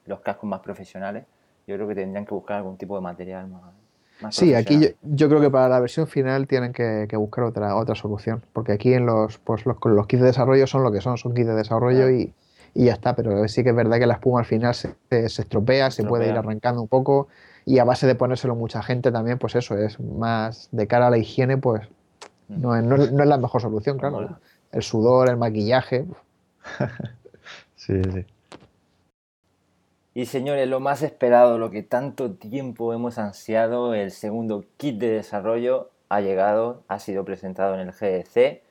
A: los cascos más profesionales. Yo creo que tendrían que buscar algún tipo de material más.
C: sí, aquí yo, creo que para la versión final tienen que, buscar otra, otra solución, porque aquí en los, pues los, los kits de desarrollo son lo que son, son kits de desarrollo y, ya está, pero sí que es verdad que la espuma al final se, estropea, se puede ir arrancando un poco y a base de ponérselo mucha gente también, pues eso es más de cara a la higiene, pues mm. no, no, es la mejor solución, claro. El sudor, el maquillaje.
B: sí, sí.
A: Y señores, lo más esperado, lo que tanto tiempo hemos ansiado, el segundo kit de desarrollo ha llegado, ha sido presentado en el GDC.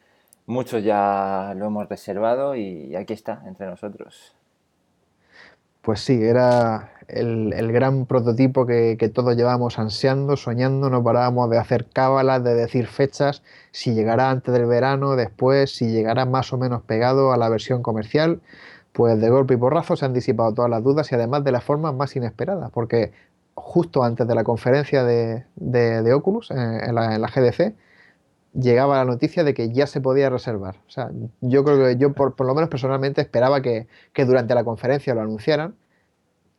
A: Muchos ya lo hemos reservado y aquí está, entre nosotros.
C: Pues sí, era el, gran prototipo que, todos llevábamos ansiando, soñando, no parábamos de hacer cábalas, de decir fechas, si llegará antes del verano, después, si llegará más o menos pegado a la versión comercial pues de golpe y porrazo se han disipado todas las dudas y además de la forma más inesperada, porque justo antes de la conferencia de, Oculus, eh, en, la, GDC, llegaba la noticia de que ya se podía reservar. O sea, yo creo que yo por, lo menos personalmente esperaba que, durante la conferencia lo anunciaran,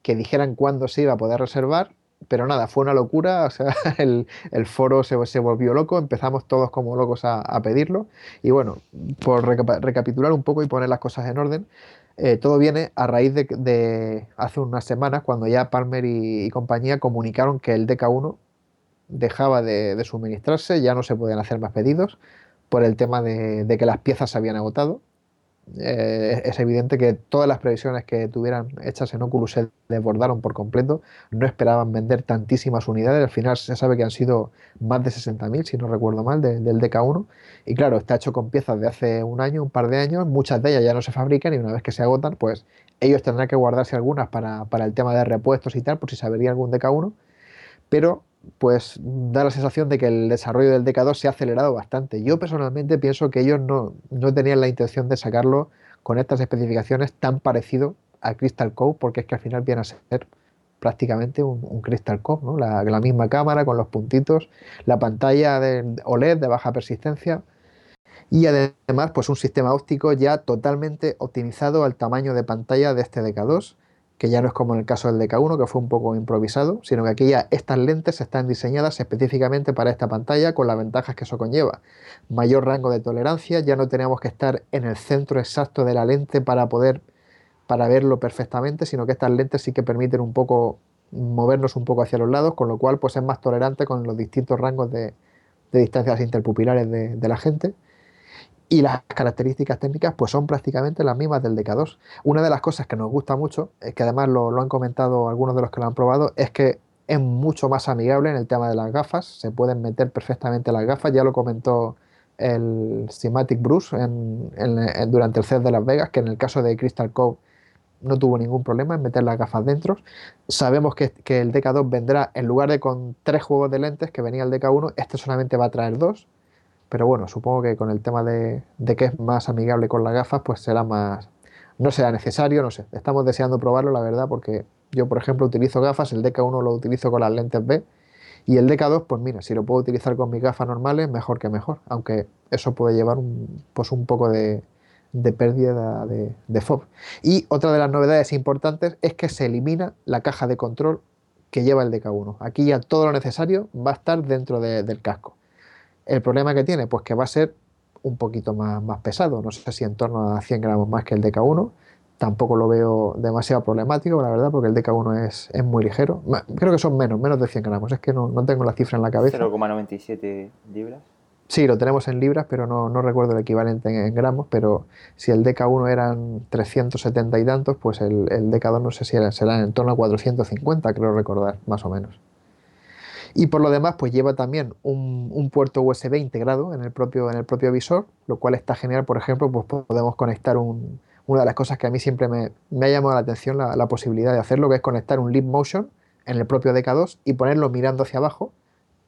C: que dijeran cuándo se iba a poder reservar, pero nada, fue una locura, o sea, el, foro se, se, volvió loco, empezamos todos como locos a, pedirlo, y bueno, por recapitular un poco y poner las cosas en orden, eh, todo viene a raíz de, hace unas semanas cuando ya Palmer y, compañía comunicaron que el DK1 dejaba de, suministrarse, ya no se podían hacer más pedidos por el tema de que las piezas se habían agotado eh, es evidente que todas las previsiones que tuvieran hechas en Oculus se desbordaron por completo. No esperaban vender tantísimas unidades. Al final se sabe que han sido más de 60.000, si no recuerdo mal, del DK1. Y claro, está hecho con piezas de hace un año, un par de años. Muchas de ellas ya no se fabrican y una vez que se agotan, pues ellos tendrán que guardarse algunas para, para el tema de repuestos y tal, por si se avería algún DK1. Pero pues da la sensación de que el desarrollo del DK2 se ha acelerado bastante. Yo personalmente pienso que ellos no, tenían la intención de sacarlo con estas especificaciones tan parecido a Crystal Cove, porque es que al final viene a ser prácticamente un, Crystal Cove, ¿no? la, la, misma cámara con los puntitos, la pantalla de OLED de baja persistencia y además pues un sistema óptico ya totalmente optimizado al tamaño de pantalla de este DK2 que ya no es como en el caso del DK1, que fue un poco improvisado, sino que aquí ya estas lentes están diseñadas específicamente para esta pantalla con las ventajas que eso conlleva. Mayor rango de tolerancia, ya no tenemos que estar en el centro exacto de la lente para poder para verlo perfectamente, sino que estas lentes sí que permiten un poco movernos un poco hacia los lados, con lo cual pues es más tolerante con los distintos rangos de, distancias interpupilares de, de la gente y las características técnicas pues son prácticamente las mismas del DK2. Una de las cosas que nos gusta mucho, es que además lo, han comentado algunos de los que lo han probado, es que es mucho más amigable en el tema de las gafas, se pueden meter perfectamente las gafas, ya lo comentó el Cinematic Bruce durante el CES de Las Vegas, que en el caso de Crystal Cove no tuvo ningún problema en meter las gafas dentro. Sabemos que, que el DK2 vendrá, en lugar de con tres juegos de lentes que venía el DK1, este solamente va a traer dos pero bueno, supongo que con el tema de, que es más amigable con las gafas, pues será más. No será necesario, no sé. Estamos deseando probarlo, la verdad, porque yo, por ejemplo, utilizo gafas, el DK1 lo utilizo con las lentes B. Y el DK2, pues mira, si lo puedo utilizar con mis gafas normales, mejor que mejor. Aunque eso puede llevar un, pues un poco de, pérdida de, FOB. Y otra de las novedades importantes es que se elimina la caja de control que lleva el DK1. Aquí ya todo lo necesario va a estar dentro del casco. El problema que tiene, pues que va a ser un poquito más, más pesado, no sé si en torno a 100 gramos más que el DK1. Tampoco lo veo demasiado problemático, la verdad, porque el DK1 es, es muy ligero. Creo que son menos, menos de 100 gramos. Es que no, no tengo la cifra en la cabeza.
A: 0,97 libras.
C: Sí, lo tenemos en libras, pero no, no recuerdo el equivalente en, gramos. Pero si el DK1 eran 370 y tantos, pues el, el DK2 no sé si era, será en torno a 450, creo recordar, más o menos. Y por lo demás, pues lleva también un, puerto USB integrado en el, propio, en el propio visor, lo cual está genial. Por ejemplo, pues podemos conectar un, una de las cosas que a mí siempre me, ha llamado la atención la, posibilidad de hacerlo, que es conectar un Leap Motion en el propio DK2 y ponerlo mirando hacia abajo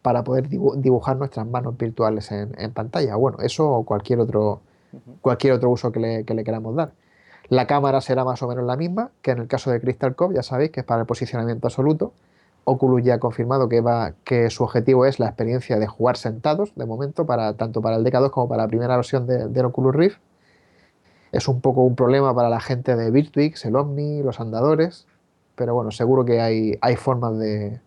C: para poder dibujar nuestras manos virtuales en, pantalla. Bueno, eso o cualquier otro, cualquier otro uso que le, que le, queramos dar. La cámara será más o menos la misma que en el caso de Crystal Cove, ya sabéis que es para el posicionamiento absoluto. Oculus ya ha confirmado que, va, que su objetivo es la experiencia de jugar sentados, de momento, para, tanto para el DK2 como para la primera versión de, Oculus Rift. Es un poco un problema para la gente de Virtuix, el Omni, los andadores, pero bueno, seguro que hay, hay formas de,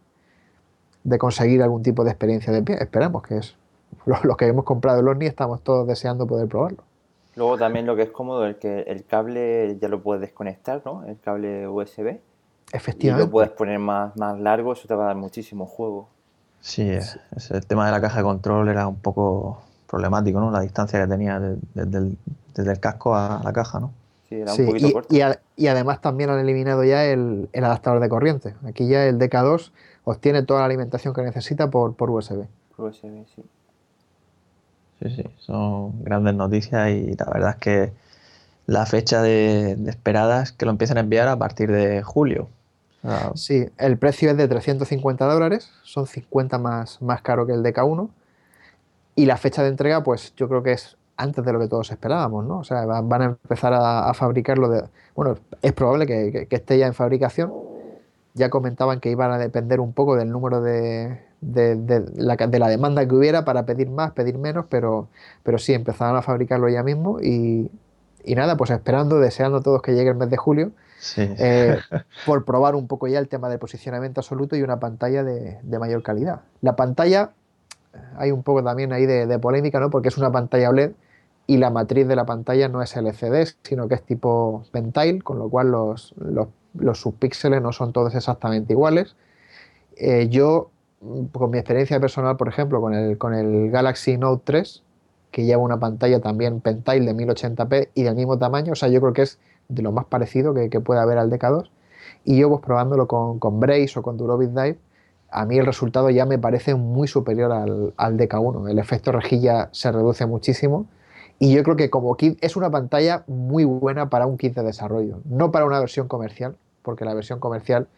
C: de conseguir algún tipo de experiencia de pie. Esperamos que es. Los, que hemos comprado el Omni estamos todos deseando poder probarlo.
A: Luego también lo que es cómodo es que el cable ya lo puedes desconectar, ¿no? El cable USB.
C: Efectivamente.
A: Y lo puedes poner más, más largo, eso te va a dar muchísimo juego.
B: Sí, el tema de la caja de control era un poco problemático, ¿no? La distancia que tenía desde el, casco a la caja, ¿no?
A: Sí, era un poquito
C: y,
A: corto.
C: Y, además también han eliminado ya el, adaptador de corriente. Aquí ya el DK2 obtiene toda la alimentación que necesita por, por USB.
A: Por USB, sí.
B: Sí, sí, son grandes noticias y la verdad es que la fecha de, esperada es que lo empiecen a enviar a partir de julio.
C: sí, el precio es de 350 dólares, son 50 más, más caro que el DK1 y la fecha de entrega, pues yo creo que es antes de lo que todos esperábamos, ¿no? O sea, van a empezar a, fabricarlo de... Bueno, es probable que, esté ya en fabricación. Ya comentaban que iban a depender un poco del número de, de, la, demanda que hubiera para pedir más, pedir menos, pero, pero sí, empezaron a fabricarlo ya mismo y, nada, pues esperando, deseando todos que llegue el mes de julio, eh, por probar un poco ya el tema del posicionamiento absoluto y una pantalla de, de mayor calidad. La pantalla hay un poco también ahí de, polémica, ¿no? Porque es una pantalla OLED y la matriz de la pantalla no es LCD, sino que es tipo Pentile, con lo cual los, los, subpíxeles no son todos exactamente iguales. Eh, yo, con mi experiencia personal, por ejemplo, con el, con el Galaxy Note 3, que lleva una pantalla también Pentile de 1080p y del mismo tamaño, o sea, yo creo que es de lo más parecido que, puede haber al DK2. Y yo, pues probándolo con, con Brace o con Durovid Dive, a mí el resultado ya me parece muy superior al, al DK1. El efecto rejilla se reduce muchísimo y yo creo que como kit es una pantalla muy buena para un kit de desarrollo, no para una versión comercial, porque la versión comercial,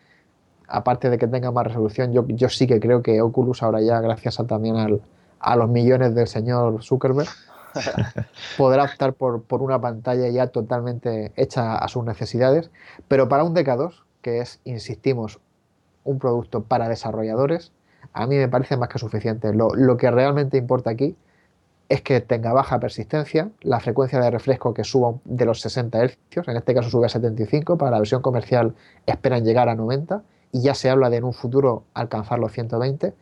C: aparte de que tenga más resolución, yo, yo sí que creo que Oculus ahora ya, gracias a, también al, a los millones del señor Zuckerberg, podrá optar por, por, una pantalla ya totalmente hecha a sus necesidades, pero para un DK2, que es, insistimos, un producto para desarrolladores, a mí me parece más que suficiente. Lo, que realmente importa aquí es que tenga baja persistencia, la frecuencia de refresco que suba de los 60 Hz, en este caso sube a 75, para la versión comercial esperan llegar a 90 y ya se habla de en un futuro alcanzar los 120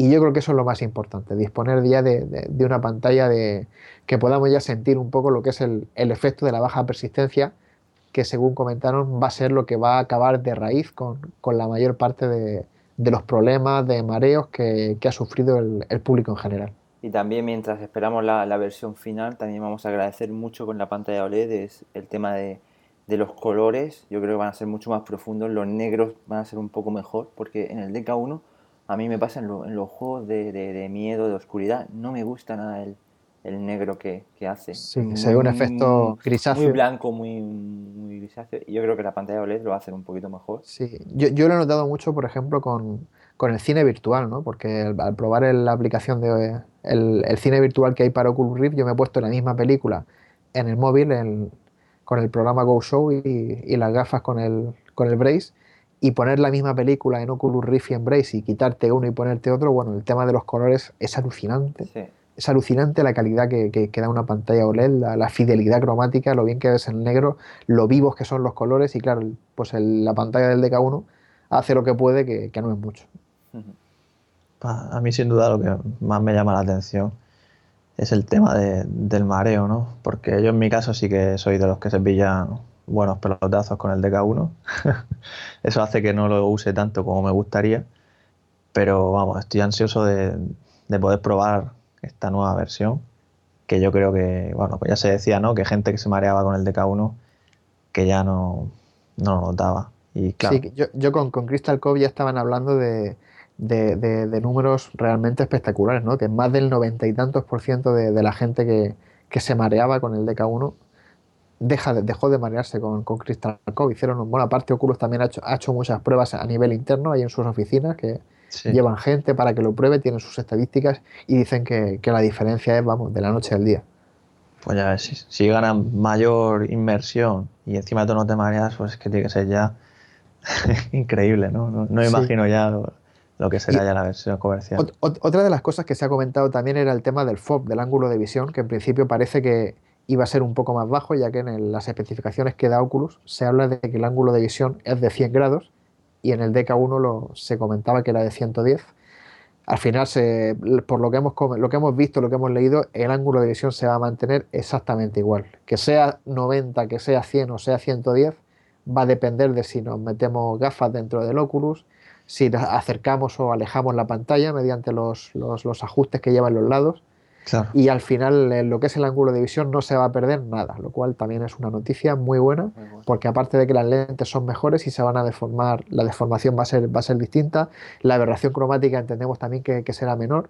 C: y yo creo que eso es lo más importante, disponer ya de, una pantalla de que podamos ya sentir un poco lo que es el, el efecto de la baja persistencia que según comentaron va a ser lo que va a acabar de raíz con, la mayor parte de, los problemas de mareos que, ha sufrido el, público en general.
A: Y también mientras esperamos la, versión final, también vamos a agradecer mucho con la pantalla OLED es el tema de, los colores. Yo creo que van a ser mucho más profundos. Los negros van a ser un poco mejor porque en el DK1 a mí me pasa en, los juegos de, de, miedo, de oscuridad, no me gusta nada el, el negro que, hace.
C: Sí, se ve un efecto grisáceo.
A: Muy blanco, muy, muy grisáceo. Y yo creo que la pantalla OLED lo va a hacer un poquito mejor.
C: Sí, yo, yo lo he notado mucho, por ejemplo, con, el cine virtual, ¿no? Porque al probar la aplicación de el, cine virtual que hay para Oculus Rift, yo me he puesto la misma película en el móvil con el programa Go Show y, las gafas con el, con el Brace y poner la misma película en Oculus Rift y en Brace y quitarte uno y ponerte otro, bueno, el tema de los colores es alucinante. Sí es alucinante la calidad que, da una pantalla OLED, la, fidelidad cromática, lo bien que ves en negro, lo vivos que son los colores y claro, pues la pantalla del DK1 hace lo que puede, que, no es mucho.
B: A mí sin duda lo que más me llama la atención es el tema del mareo, ¿no? Porque yo en mi caso sí que soy de los que se pillan buenos pelotazos con el DK1. Eso hace que no lo use tanto como me gustaría. Pero vamos, estoy ansioso de, de poder probar esta nueva versión, que yo creo que, bueno, pues ya se decía, ¿no? Que gente que se mareaba con el DK1 que ya no, no lo notaba. Y claro.
C: Sí, yo, yo con, con, Crystal Cove ya estaban hablando de, de, números realmente espectaculares, ¿no? Que más del noventa y tantos por ciento de, la gente que, que, se mareaba con el DK1 deja dejó de marearse con, con Crystal Cove. Hicieron, bueno, aparte Oculus también ha hecho, ha hecho muchas pruebas a nivel interno ahí en sus oficinas que, Llevan gente para que lo pruebe, tienen sus estadísticas y dicen que, la diferencia es, vamos, de la noche al día.
B: Pues ya ves, si, ganan mayor inversión y encima tú no te mareas, pues es que tiene que ser ya increíble, ¿no? No, imagino ya lo, que será ya la versión comercial.
C: otra de las cosas que se ha comentado también era el tema del FOB, del ángulo de visión, que en principio parece que iba a ser un poco más bajo, ya que en las especificaciones que da Oculus se habla de que el ángulo de visión es de 100 grados y en el DK1 lo, se comentaba que era de 110. al final, por lo que, hemos, lo que hemos visto, lo que hemos leído, el ángulo de visión se va a mantener exactamente igual. Que sea 90, que sea 100 o sea 110, va a depender de si nos metemos gafas dentro del Oculus, si acercamos o alejamos la pantalla mediante los, los, ajustes que llevan los lados. Y al final lo que es el ángulo de visión no se va a perder nada, lo cual también es una noticia muy buena, porque aparte de que las lentes son mejores y se van a deformar, la deformación va a ser, va a ser distinta, la aberración cromática entendemos también que, que será menor,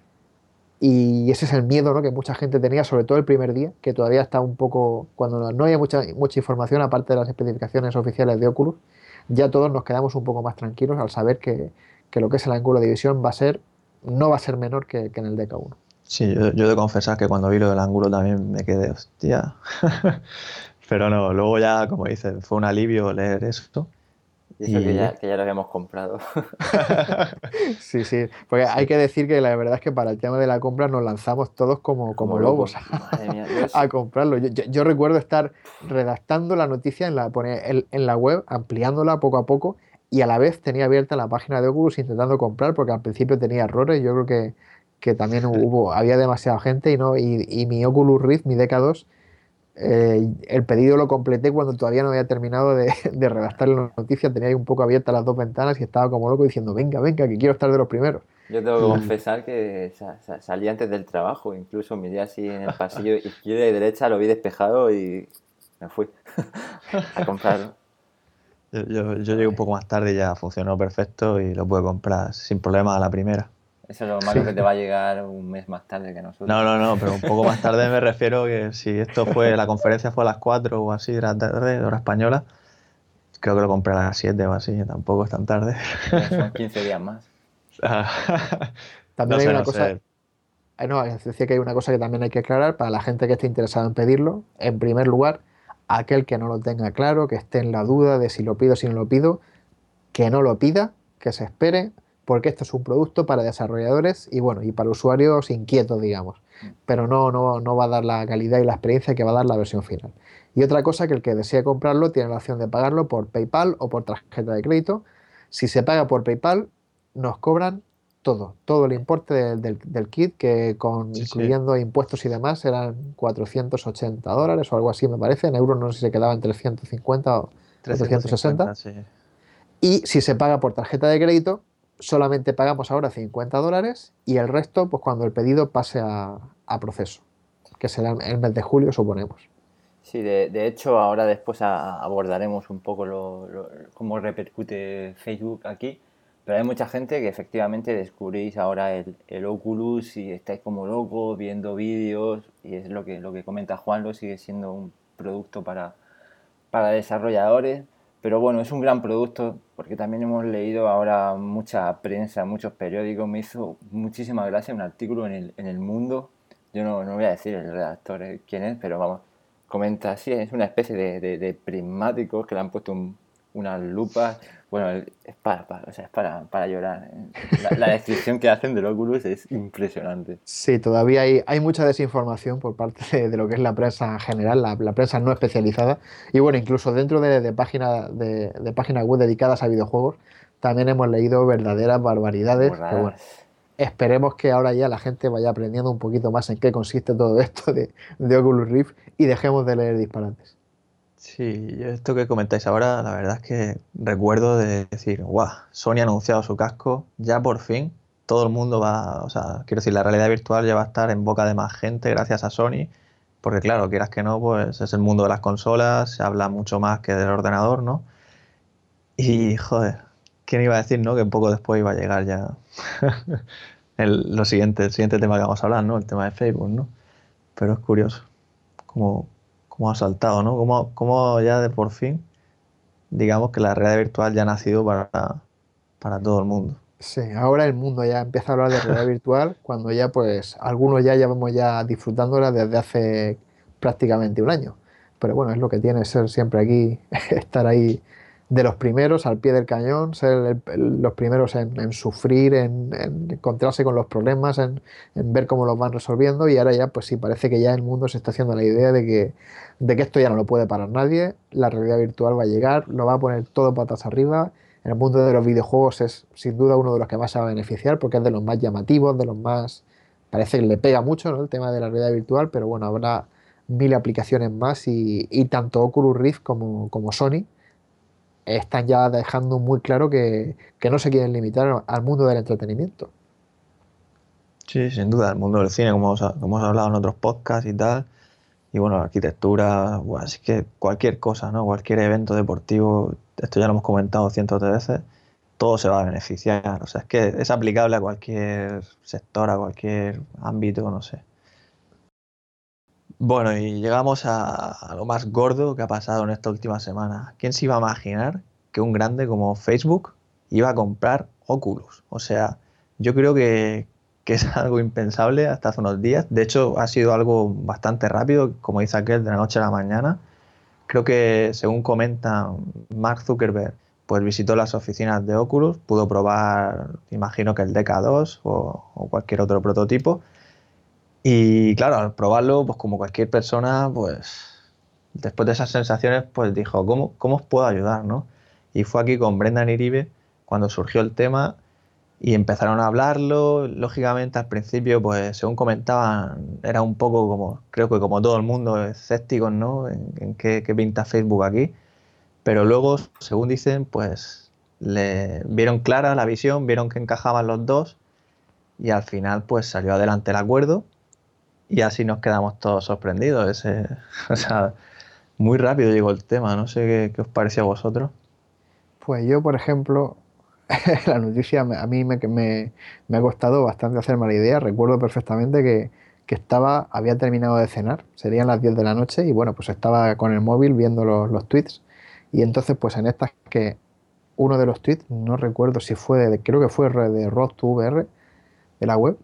C: y ese es el miedo ¿no? que mucha gente tenía, sobre todo el primer día, que todavía está un poco, cuando no hay mucha, mucha información aparte de las especificaciones oficiales de Oculus, ya todos nos quedamos un poco más tranquilos al saber que, lo que es el ángulo de visión va a ser, no va a ser menor que, en el DK1.
B: Sí, yo, yo, de confesar que cuando vi lo del ángulo también me quedé, hostia. Pero no, luego ya, como dices, fue un alivio leer esto.
A: Y eso Que, ya, que ya lo habíamos comprado.
C: sí, sí. Porque hay que decir que la verdad es que para el tema de la compra nos lanzamos todos como, como, lobos a, comprarlo. Yo, recuerdo estar redactando la noticia en la, en, la web, ampliándola poco a poco y a la vez tenía abierta la página de Oculus intentando comprar porque al principio tenía errores. Yo creo que, que también hubo, había demasiada gente y, no, y, y mi Oculus Rift, mi DK2, eh, el pedido lo completé cuando todavía no había terminado de, redactar la noticia, tenía ahí un poco abiertas las dos ventanas y estaba como loco diciendo, venga, venga, que quiero estar de los primeros.
A: Yo tengo que confesar que salí antes del trabajo, incluso miré así en el pasillo izquierda y derecha, lo vi despejado y me fui a comprarlo.
B: Yo, yo, yo, llegué un poco más tarde y ya funcionó perfecto y lo pude comprar sin problema a la primera.
A: Eso es lo malo que te va a llegar un mes más tarde que nosotros. No,
B: no, no, pero un poco más tarde me refiero que si esto fue, la conferencia fue a las 4 o así de la tarde, de hora española, creo que lo compré a las 7 o así, tampoco es tan tarde.
A: Son 15 días más.
C: también hay una cosa... No, decía que hay una cosa que también hay que aclarar para la gente que esté interesada en pedirlo. En primer lugar, aquel que no lo tenga claro, que esté en la duda de si lo pido o si no lo pido, que no lo pida, que se espere porque esto es un producto para desarrolladores y bueno, y para usuarios inquietos, digamos. Pero no, no, no va a dar la calidad y la experiencia que va a dar la versión final. Y otra cosa que el que desee comprarlo tiene la opción de pagarlo por PayPal o por tarjeta de crédito. Si se paga por PayPal, nos cobran todo, todo el importe del, kit, que con, incluyendo impuestos y demás eran 480 dólares o algo así, me parece. En euros no sé si se quedaba en 350 o 360. Y si se paga por tarjeta de crédito, solamente pagamos ahora 50 dólares y el resto, pues cuando el pedido pase a, proceso, que será el mes de julio, suponemos.
A: Sí, de, hecho, ahora después abordaremos un poco lo, cómo repercute Facebook aquí, pero hay mucha gente que efectivamente descubrís ahora el, el Oculus y estáis como locos viendo vídeos y es lo que, lo que comenta Juan, lo sigue siendo un producto para, para desarrolladores pero bueno, es un gran producto porque también hemos leído ahora mucha prensa, muchos periódicos. Me hizo muchísima gracia un artículo en el, en el Mundo. Yo no, no voy a decir el redactor eh, quién es, pero vamos, comenta así, es una especie de, de, de que le han puesto un, unas lupas. Bueno, es para, o sea, es para, para llorar. ¿eh? La, descripción que hacen del Oculus es impresionante.
C: Sí, todavía hay, hay mucha desinformación por parte de, lo que es la prensa en general, la, la, prensa no especializada. Y bueno, incluso dentro de, de páginas de, de páginas web dedicadas a videojuegos, también hemos leído verdaderas barbaridades. esperemos que ahora ya la gente vaya aprendiendo un poquito más en qué consiste todo esto de, de Oculus Rift y dejemos de leer disparates.
B: Sí, esto que comentáis ahora, la verdad es que recuerdo de decir, guau, Sony ha anunciado su casco, ya por fin todo el mundo va, o sea, quiero decir, la realidad virtual ya va a estar en boca de más gente gracias a Sony, porque claro, quieras que no, pues es el mundo de las consolas, se habla mucho más que del ordenador, ¿no? Y joder, ¿quién iba a decir, no? Que poco después iba a llegar ya el, lo siguiente, el siguiente tema que vamos a hablar, ¿no? El tema de Facebook, ¿no? Pero es curioso, como cómo ha saltado, ¿no? Cómo, ya de por fin, digamos que la realidad virtual ya ha nacido para, para todo el mundo.
C: Sí, ahora el mundo ya empieza a hablar de realidad virtual cuando ya pues algunos ya llevamos ya disfrutándola desde hace prácticamente un año. Pero bueno, es lo que tiene ser siempre aquí, estar ahí de los primeros al pie del cañón, ser los primeros en, sufrir, en, encontrarse con los problemas, en, ver cómo los van resolviendo. Y ahora ya pues sí parece que ya el mundo se está haciendo la idea de que, de que esto ya no lo puede parar nadie, la realidad virtual va a llegar, lo va a poner todo patas arriba. En el mundo de los videojuegos es sin duda uno de los que más se va a beneficiar porque es de los más llamativos, de los más... Parece que le pega mucho ¿no? el tema de la realidad virtual, pero bueno, habrá mil aplicaciones más y, tanto Oculus Rift como, como, Sony están ya dejando muy claro que, no se quieren limitar al mundo del entretenimiento.
B: Sí, sin duda, el mundo del cine, como, como hemos hablado en otros podcasts y tal, y bueno, la arquitectura, así que cualquier cosa, ¿no? Cualquier evento deportivo, esto ya lo hemos comentado cientos de veces, todo se va a beneficiar. O sea, es que es aplicable a cualquier sector, a cualquier ámbito, no sé. Bueno, y llegamos a, lo más gordo que ha pasado en esta última semana. ¿Quién se iba a imaginar que un grande como Facebook iba a comprar Oculus? O sea, yo creo que, es algo impensable hasta hace unos días. De hecho, ha sido algo bastante rápido, como dice aquel, de la noche a la mañana. Creo que, según comenta Mark Zuckerberg, pues visitó las oficinas de Oculus, pudo probar, imagino que el DK2 o, o cualquier otro prototipo. Y claro, al probarlo, pues como cualquier persona, pues después de esas sensaciones, pues dijo, ¿cómo, cómo os puedo ayudar? ¿no? Y fue aquí con Brendan Iribe cuando surgió el tema y empezaron a hablarlo. Lógicamente al principio, pues según comentaban, era un poco como, creo que como todo el mundo, escépticos, ¿no? En, qué, pinta Facebook aquí. Pero luego, según dicen, pues le vieron clara la visión, vieron que encajaban los dos y al final pues salió adelante el acuerdo y así nos quedamos todos sorprendidos. Ese, o sea, muy rápido llegó el tema, no sé qué, qué os pareció a vosotros.
C: Pues yo, por ejemplo, la noticia a mí me, me, me, ha costado bastante hacerme la idea. Recuerdo perfectamente que, que, estaba, había terminado de cenar, serían las 10 de la noche, y bueno, pues estaba con el móvil viendo los, los tweets. Y entonces, pues en estas que uno de los tweets, no recuerdo si fue de, creo que fue de Road to VR, de la web,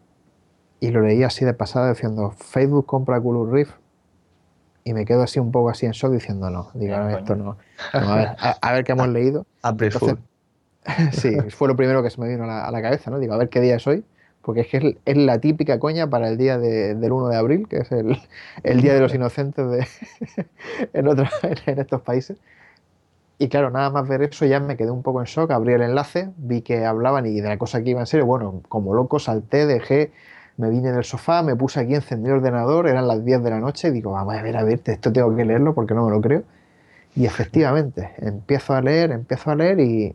C: y lo leí así de pasada diciendo Facebook compra Oculus Rift y me quedo así un poco así en shock diciendo no, digo, esto no, a, ver, a, ver, qué hemos leído. Entonces, sí, fue lo primero que se me vino a la, cabeza, ¿no? Digo, a ver qué día es hoy, porque es que es, la típica coña para el día del 1 de abril, que es el, el Día de los Inocentes de, en, otros, en estos países. Y claro, nada más ver eso ya me quedé un poco en shock, abrí el enlace, vi que hablaban y de la cosa que iba en serio, bueno, como loco salté, dejé, me vine del sofá, me puse aquí, encendí el ordenador, eran las 10 de la noche y digo, vamos a ver, a ver, esto tengo que leerlo porque no me lo creo. Y efectivamente, empiezo a leer, empiezo a leer y,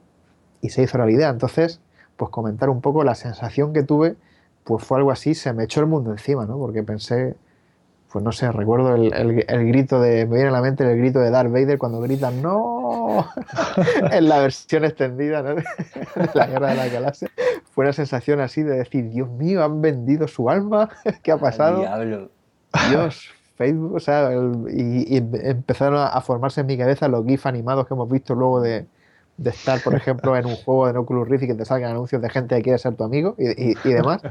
C: se hizo realidad. Entonces, pues comentar un poco la sensación que tuve, pues fue algo así, se me echó el mundo encima, ¿no? Porque pensé, pues no sé, recuerdo el, el, grito de, me viene a la mente el grito de Darth Vader cuando gritan ¡No! en la versión extendida ¿no? de la Guerra de la Galaxia. Fue una sensación así de decir, Dios mío, han vendido su alma, ¿qué ha pasado?
A: Diablo.
C: Dios, Facebook, o sea, y, empezaron a formarse en mi cabeza los GIF animados que hemos visto luego de, de estar, por ejemplo, en un juego de Oculus Rift y que te salgan anuncios de gente que quiere ser tu amigo y, demás.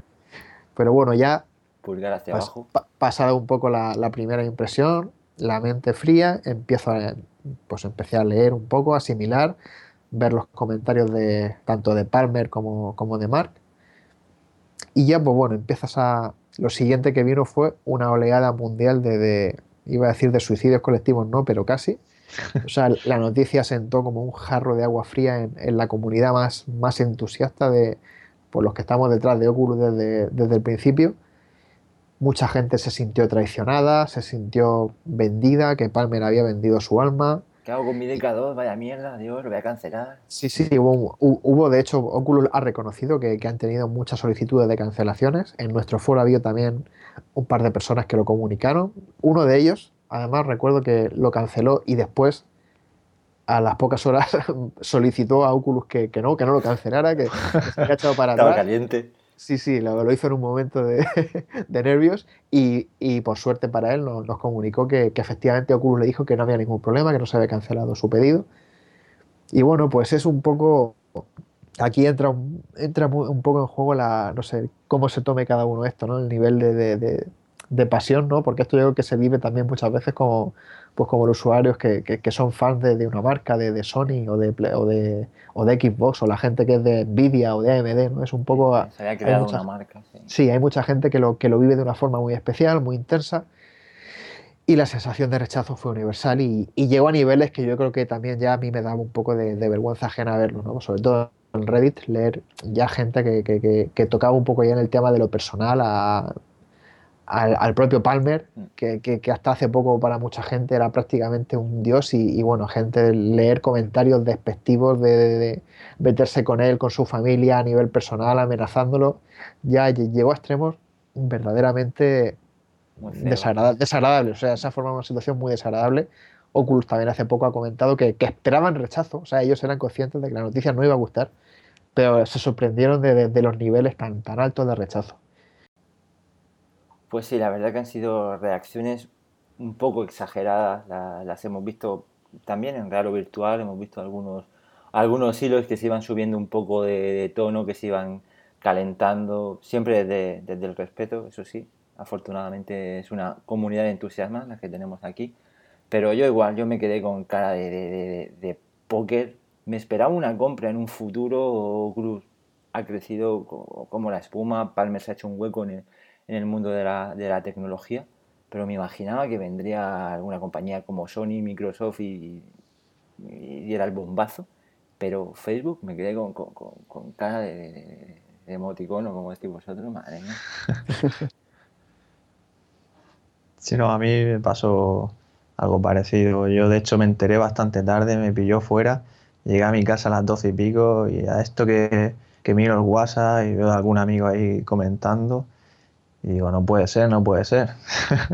C: Pero bueno, ya
A: Pulgar hacia abajo.
C: pasada un poco la, primera impresión, la mente fría, empiezo a, pues empecé a leer un poco, asimilar, ver los comentarios de tanto de Palmer como, como de Mark. Y ya, pues bueno, empiezas a. Lo siguiente que vino fue una oleada mundial de, de iba a decir de suicidios colectivos, no, pero casi, o sea, la noticia sentó como un jarro de agua fría en, la comunidad más, más entusiasta de por los que estamos detrás de Oculus desde, desde el principio. Mucha gente se sintió traicionada, se sintió vendida, que Palmer había vendido su alma.
A: ¿Qué hago con mi DK2? Vaya mierda, Dios, lo voy a cancelar.
C: Sí, sí, hubo, hubo de hecho, Oculus ha reconocido que, que, han tenido muchas solicitudes de cancelaciones. En nuestro foro había también un par de personas que lo comunicaron. Uno de ellos, Además, recuerdo que lo canceló y después, a las pocas horas, solicitó a Oculus que, no, que no lo cancelara, que, se había echado para
A: Estaba caliente.
C: Sí, sí, lo, hizo en un momento de, nervios y, por suerte para él nos, comunicó que, efectivamente Oculus le dijo que no había ningún problema, que no se había cancelado su pedido. Y bueno, pues es un poco... Aquí entra, entra un poco en juego la, no sé, cómo se tome cada uno esto, ¿no? El nivel de, de pasión, ¿no? Porque esto yo creo que se vive también muchas veces como, pues como los usuarios que, que, son fans de, una marca, de, de Sony o de, o de, o de Xbox, o la gente que es de Nvidia o de AMD, ¿no? Es un poco...
A: Se había creado una marca,
C: sí. hay mucha gente que lo, que lo vive de una forma muy especial, muy intensa. y la sensación de rechazo fue universal y, llegó a niveles que yo creo que también ya a mí me daba un poco de, vergüenza ajena verlo, ¿no? sobre todo en Reddit, leer ya gente que, tocaba un poco ya en el tema de lo personal al, propio Palmer, mm. que, hasta hace poco para mucha gente era prácticamente un dios y, bueno, gente leer comentarios despectivos de, meterse con él, con su familia a nivel personal, amenazándolo, ya llegó a extremos verdaderamente desagradable, O sea, esa forma una situación muy desagradable. Oculus también hace poco ha comentado que, esperaban rechazo, o sea, ellos eran conscientes de que la noticia no iba a gustar, pero se sorprendieron de, los niveles tan, tan altos de rechazo.
A: Pues sí, la verdad que han sido reacciones un poco exageradas, las hemos visto también en real o virtual, hemos visto algunos, algunos hilos que se iban subiendo un poco de, tono, que se iban calentando, siempre desde el respeto, eso sí, Afortunadamente es una comunidad de entusiasmas la que tenemos aquí. Pero yo igual, yo me quedé con cara de, póker. Me esperaba una compra en un futuro. Cruz ha crecido como la espuma. Palmer se ha hecho un hueco en el, mundo de la, tecnología. Pero me imaginaba que vendría alguna compañía como Sony, Microsoft y, diera el bombazo. Pero Facebook me quedé con, cara de, emoticono, como decís vosotros, madre mía.
B: Sí, no, a mí me pasó algo parecido. Yo de hecho me enteré bastante tarde, me pilló fuera, llegué a mi casa a las doce y pico y a esto que, que miro el WhatsApp y veo a algún amigo ahí comentando y digo, no puede ser, no puede ser.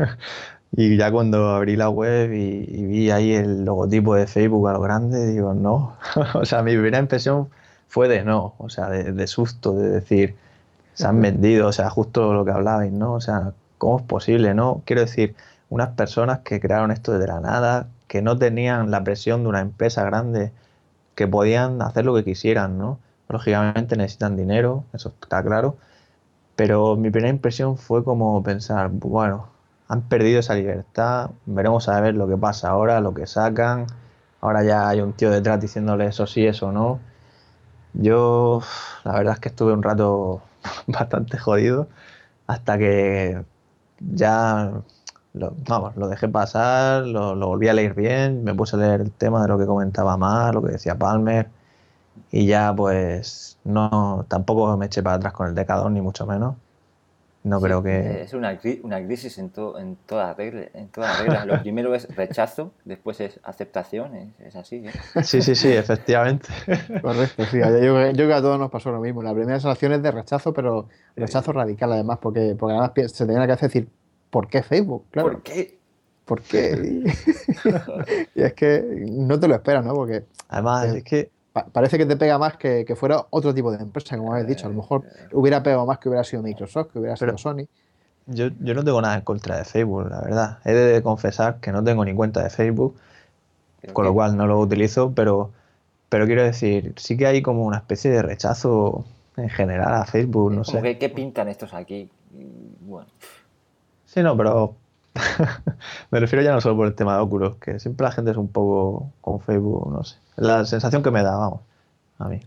B: y ya cuando abrí la web y, vi ahí el logotipo de Facebook a lo grande, digo, no. o sea, mi primera impresión fue de no, o sea, de, de susto, de decir, se han vendido, o sea, justo lo que hablabais, ¿no? O sea, ¿Cómo es posible, no? Quiero decir, unas personas que crearon esto desde la nada, que no tenían la presión de una empresa grande, que podían hacer lo que quisieran, ¿no? Lógicamente necesitan dinero, eso está claro, pero mi primera impresión fue como pensar, bueno, han perdido esa libertad, veremos a ver lo que pasa ahora, lo que sacan, ahora ya hay un tío detrás diciéndole eso sí, eso no. Yo, la verdad es que estuve un rato bastante jodido hasta que ya lo, vamos, lo dejé pasar, lo, volví a leer bien, me puse a leer el tema de lo que comentaba más, lo que decía Palmer, y ya pues no, tampoco me eché para atrás con el decador, ni mucho menos. No creo que...
A: Es una, una crisis en, en todas reglas. En toda Lo primero es rechazo, después es aceptación, es, así. ¿eh?
B: Sí, sí, sí, efectivamente.
C: Correcto, sí. Yo, creo que a todos nos pasó lo mismo. La primera sensación es de rechazo, pero rechazo radical además, porque, porque además se tenía que decir, ¿por qué Facebook?
A: Claro. ¿Por qué?
C: ¿Por qué? y es que no te lo esperas, ¿no? Porque...
B: Además, es que
C: parece que te pega más que, fuera otro tipo de empresa, como habéis dicho. A lo mejor hubiera pegado más que hubiera sido Microsoft, que hubiera sido Sony.
B: Yo, yo, no tengo nada en contra de Facebook, la verdad. He de confesar que no tengo ni cuenta de Facebook, con lo cual no lo utilizo, pero, pero quiero decir, sí que hay como una especie de rechazo en general a Facebook, no sé.
A: Que, ¿Qué pintan estos aquí? Bueno.
B: Sí, no, pero me refiero ya no solo por el tema de Oculus, que siempre la gente es un poco con Facebook, no sé. La sensación que me da, vamos, a mí.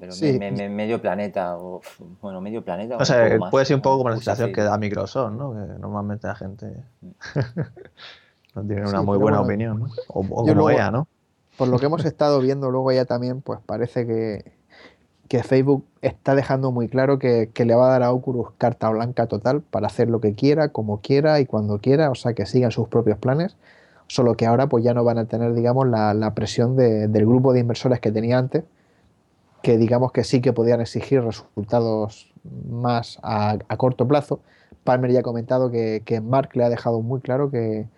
A: pero medio planeta, o, bueno, medio planeta.
B: O, sea, puede ser un poco como la sensación que da Microsoft, ¿no? Que normalmente la gente no tiene una muy buena opinión, ¿no? O, como ella, ¿no?
C: Por lo que hemos estado viendo luego ya también, pues parece que, que Facebook está dejando muy claro que, le va a dar a Oculus carta blanca total para hacer lo que quiera, como quiera y cuando quiera, o sea, que sigan sus propios planes, solo que ahora pues ya no van a tener, digamos, la, presión del grupo de inversores que tenía antes, que digamos que sí que podían exigir resultados más a, corto plazo. Palmer ya ha comentado que, que, Mark le ha dejado muy claro que,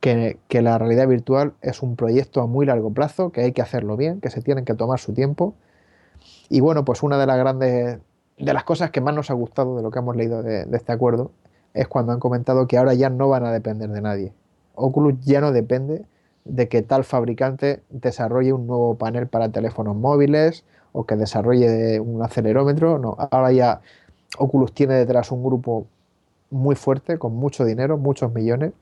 C: que la realidad virtual es un proyecto a muy largo plazo, que hay que hacerlo bien, que se tienen que tomar su tiempo y bueno, pues una de las grandes, de las cosas que más nos ha gustado de lo que hemos leído de, este acuerdo es cuando han comentado que ahora ya no van a depender de nadie. Oculus ya no depende de que tal fabricante desarrolle un nuevo panel para teléfonos móviles o que desarrolle un acelerómetro. No, ahora ya Oculus tiene detrás un grupo muy fuerte, con mucho dinero, muchos millones,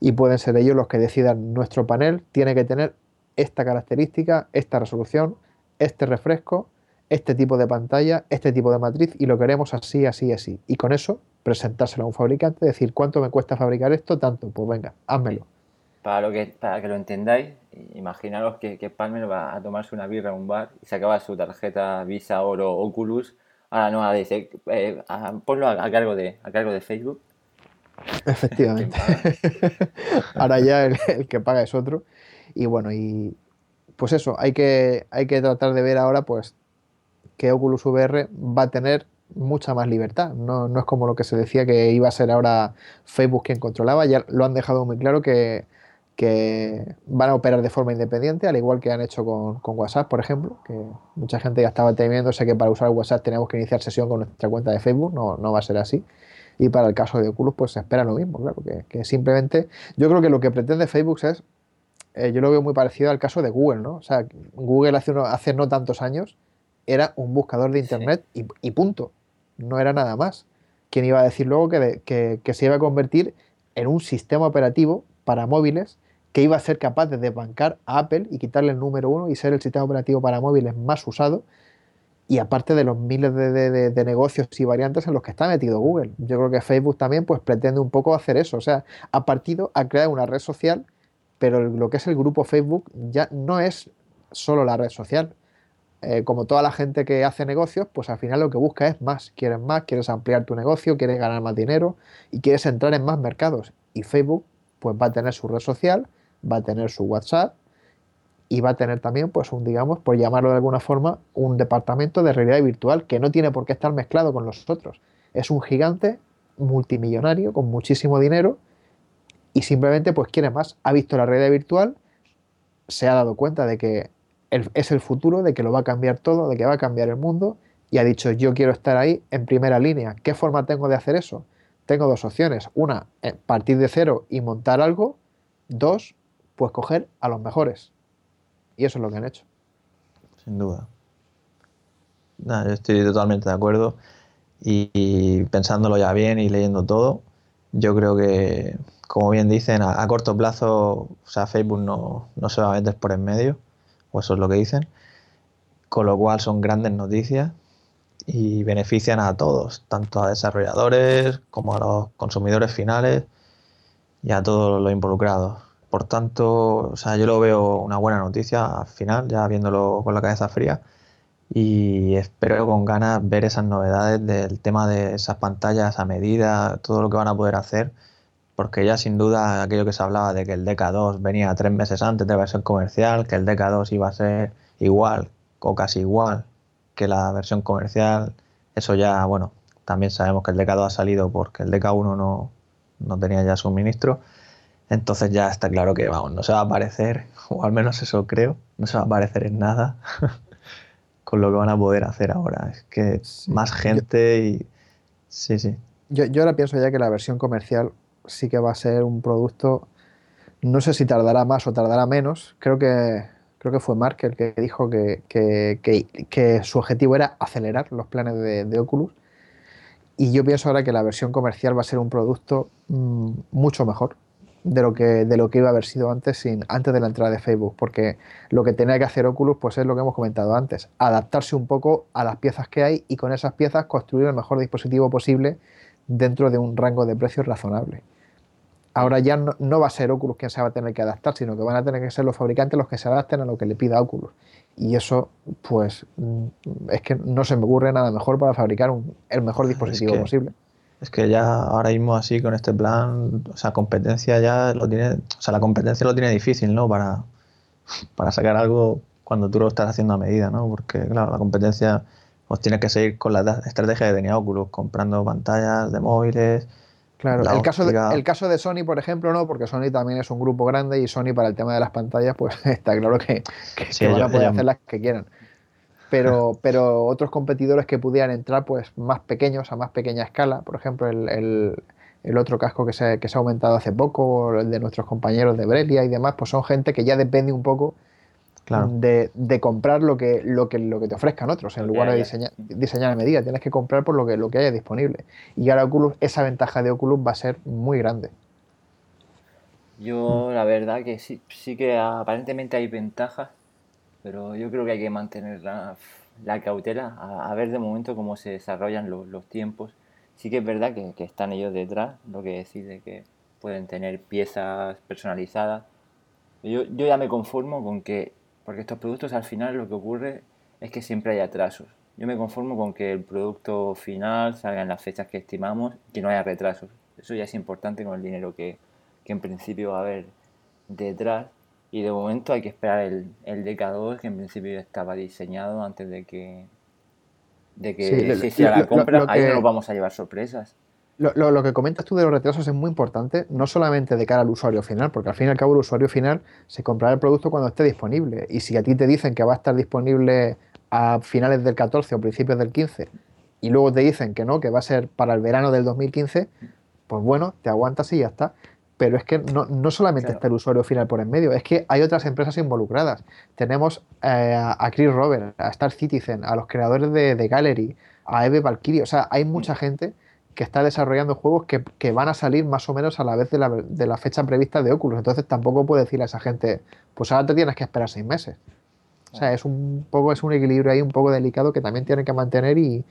C: y pueden ser ellos los que decidan nuestro panel tiene que tener esta característica, esta resolución, este refresco este tipo de pantalla, este tipo de matriz y lo queremos así, así, así. Y con eso presentárselo a un fabricante, decir cuánto me cuesta fabricar esto, tanto, pues venga, házmelo.
A: para, lo que, para que lo entendáis, imaginaros que, que Palmer va a tomarse una birra en un bar y se acaba su tarjeta Visa Oro Oculus. Ahora no, ahora dice, eh, ponlo a, cargo de, a cargo de Facebook.
C: Efectivamente. ahora ya el, el, que paga es otro. Y bueno, y pues eso, hay que, hay que tratar de ver ahora pues que Oculus VR va a tener mucha más libertad. No, no, es como lo que se decía que iba a ser ahora Facebook quien controlaba. Ya lo han dejado muy claro que, que van a operar de forma independiente, al igual que han hecho con, con, WhatsApp, por ejemplo, que mucha gente ya estaba temiéndose que para usar WhatsApp tenemos que iniciar sesión con nuestra cuenta de Facebook. No, no va a ser así. Y para el caso de Oculus, pues se espera lo mismo, claro, que, simplemente yo creo que lo que pretende Facebook es, eh, yo lo veo muy parecido al caso de Google, ¿no? O sea, Google hace, uno, hace no tantos años era un buscador de Internet y, punto. No era nada más. ¿Quién iba a decir luego que, se iba a convertir en un sistema operativo para móviles que iba a ser capaz de desbancar a Apple y quitarle el número uno y ser el sistema operativo para móviles más usado? Y aparte de los miles de, negocios y variantes en los que está metido Google. Yo creo que Facebook también pues, pretende un poco hacer eso. O sea, ha partido a crear una red social, pero lo que es el grupo Facebook ya no es solo la red social eh, como toda la gente que hace negocios, pues al final lo que busca es más. Quieres más, quieres ampliar tu negocio, quieres ganar más dinero y quieres entrar en más mercados. Y Facebook pues va a tener su red social, va a tener su WhatsApp y va a tener también, pues un, digamos, por llamarlo de alguna forma, un departamento de realidad virtual que no tiene por qué estar mezclado con los otros. Es un gigante multimillonario con muchísimo dinero y simplemente pues quiere más. Ha visto la realidad virtual, se ha dado cuenta de que es el futuro, de que lo va a cambiar todo, de que va a cambiar el mundo y ha dicho yo quiero estar ahí en primera línea. ¿Qué forma tengo de hacer eso? Tengo dos opciones. Una, eh, partir de cero y montar algo. Dos, pues coger a los mejores. Y eso es lo que han hecho.
B: Sin duda. yo estoy totalmente de acuerdo. Y, pensándolo ya bien y leyendo todo, yo creo que, como bien dicen, a, corto plazo, o sea, Facebook no, no se va a vender por en medio o eso es lo que dicen, con lo cual son grandes noticias y benefician a todos, tanto a desarrolladores como a los consumidores finales y a todos los involucrados. Por tanto, o sea, yo lo veo una buena noticia al final, ya viéndolo con la cabeza fría, y espero con ganas ver esas novedades del tema de esas pantallas a medida, todo lo que van a poder hacer porque ya sin duda aquello que se hablaba de que el DK2 venía tres meses antes de la versión comercial, que el DK2 iba a ser igual o casi igual que la versión comercial, eso ya, bueno, también sabemos que el DK2 ha salido porque el DK1 no, no tenía ya suministro, entonces ya está claro que, vamos, no se va a aparecer, o al menos eso creo, no se va a aparecer en nada con lo que van a poder hacer ahora. Es que más gente y... Sí, sí.
C: Yo, yo ahora pienso ya que la versión comercial sí que va a ser un producto, no sé si tardará más o tardará menos, creo que, creo que fue Mark el que dijo que, que, su objetivo era acelerar los planes de, Oculus. Y yo pienso ahora que la versión comercial va a ser un producto mm, mucho mejor de lo, que, de lo que iba a haber sido antes, sin, antes de la entrada de Facebook, porque lo que tenía que hacer Oculus pues es lo que hemos comentado antes, adaptarse un poco a las piezas que hay y con esas piezas construir el mejor dispositivo posible dentro de un rango de precios razonable. Ahora ya no, va a ser Oculus quien se va a tener que adaptar, sino que van a tener que ser los fabricantes los que se adapten a lo que le pida Oculus. Y eso, pues, mm, es que no se me ocurre nada mejor para fabricar el mejor dispositivo posible.
B: Es que ya ahora mismo así con este plan, o sea, competencia ya lo tiene, o sea, la competencia lo tiene difícil, ¿no? Para, para sacar algo cuando tú lo estás haciendo a medida, ¿no? Porque, claro, la competencia pues tiene que seguir con la estrategia de tenía Oculus, comprando pantallas de móviles,
C: Claro, el caso, de, el caso de Sony, por ejemplo, no, porque Sony también es un grupo grande y Sony para el tema de las pantallas, pues está claro que, que, van a poder hacer las que quieran. Pero, pero otros competidores que pudieran entrar, pues más pequeños, a más pequeña escala, por ejemplo, el, el, otro casco que se, que se ha aumentado hace poco, el de nuestros compañeros de Brelia y demás, pues son gente que ya depende un poco de, comprar lo que, lo, que, lo que te ofrezcan otros, en lugar de diseñar, diseñar a medida. Tienes que comprar por lo que, lo que haya disponible. Y ahora Oculus, esa ventaja de Oculus va a ser muy grande.
A: Yo la verdad que sí, sí que aparentemente hay ventajas, pero yo creo que hay que mantener la, cautela, a, ver de momento cómo se desarrollan los, tiempos. Sí que es verdad que, que, están ellos detrás, lo que decide que pueden tener piezas personalizadas Yo, yo ya me conformo con que, porque estos productos al final lo que ocurre es que siempre hay atrasos. Yo me conformo con que el producto final salga en las fechas que estimamos y que no haya retrasos. Eso ya es importante con el dinero que, que en principio va a haber detrás. Y de momento hay que esperar el, el DK2, que en principio estaba diseñado antes de que, de que se hiciera la compra. Ahí no nos vamos a llevar sorpresas.
C: Lo, lo, que comentas tú de los retrasos es muy importante, no solamente de cara al usuario final, porque al fin y al cabo el usuario final se comprará el producto cuando esté disponible. Y si a ti te dicen que va a estar disponible a finales del 14 o principios del 15 y luego te dicen que no, que va a ser para el verano del 2015, pues bueno, te aguantas y ya está. Pero es que no, no solamente está el usuario final por en medio, es que hay otras empresas involucradas. Tenemos eh, a Chris Robert, a Star Citizen, a los creadores de, de Gallery, a Eve Valkyrie, o sea, hay mucha mm. gente que está desarrollando juegos que, que, van a salir más o menos a la vez de la, de la, fecha prevista de Oculus. Entonces tampoco puedo decirle a esa gente, pues ahora te tienes que esperar seis meses. O sea, es un poco, es un equilibrio ahí un poco delicado que también tienen que mantener y,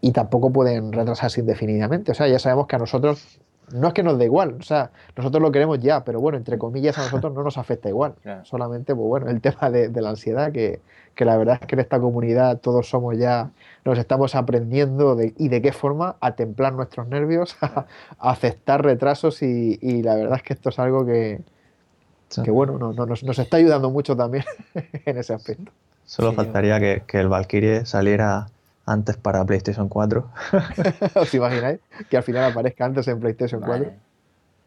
C: y tampoco pueden retrasarse indefinidamente. O sea, ya sabemos que a nosotros no es que nos dé igual, o sea, nosotros lo queremos ya, pero bueno, entre comillas a nosotros no nos afecta igual. Solamente, pues bueno, el tema de, la ansiedad, que, que, la verdad es que en esta comunidad todos somos ya, nos estamos aprendiendo de, y de qué forma a templar nuestros nervios, a, aceptar retrasos y, y, la verdad es que esto es algo que, que bueno, no, nos, nos, está ayudando mucho también en ese aspecto.
B: Solo faltaría que, que, el Valkyrie saliera antes para PlayStation 4.
C: ¿Os imagináis? Que al final aparezca antes en PlayStation 4.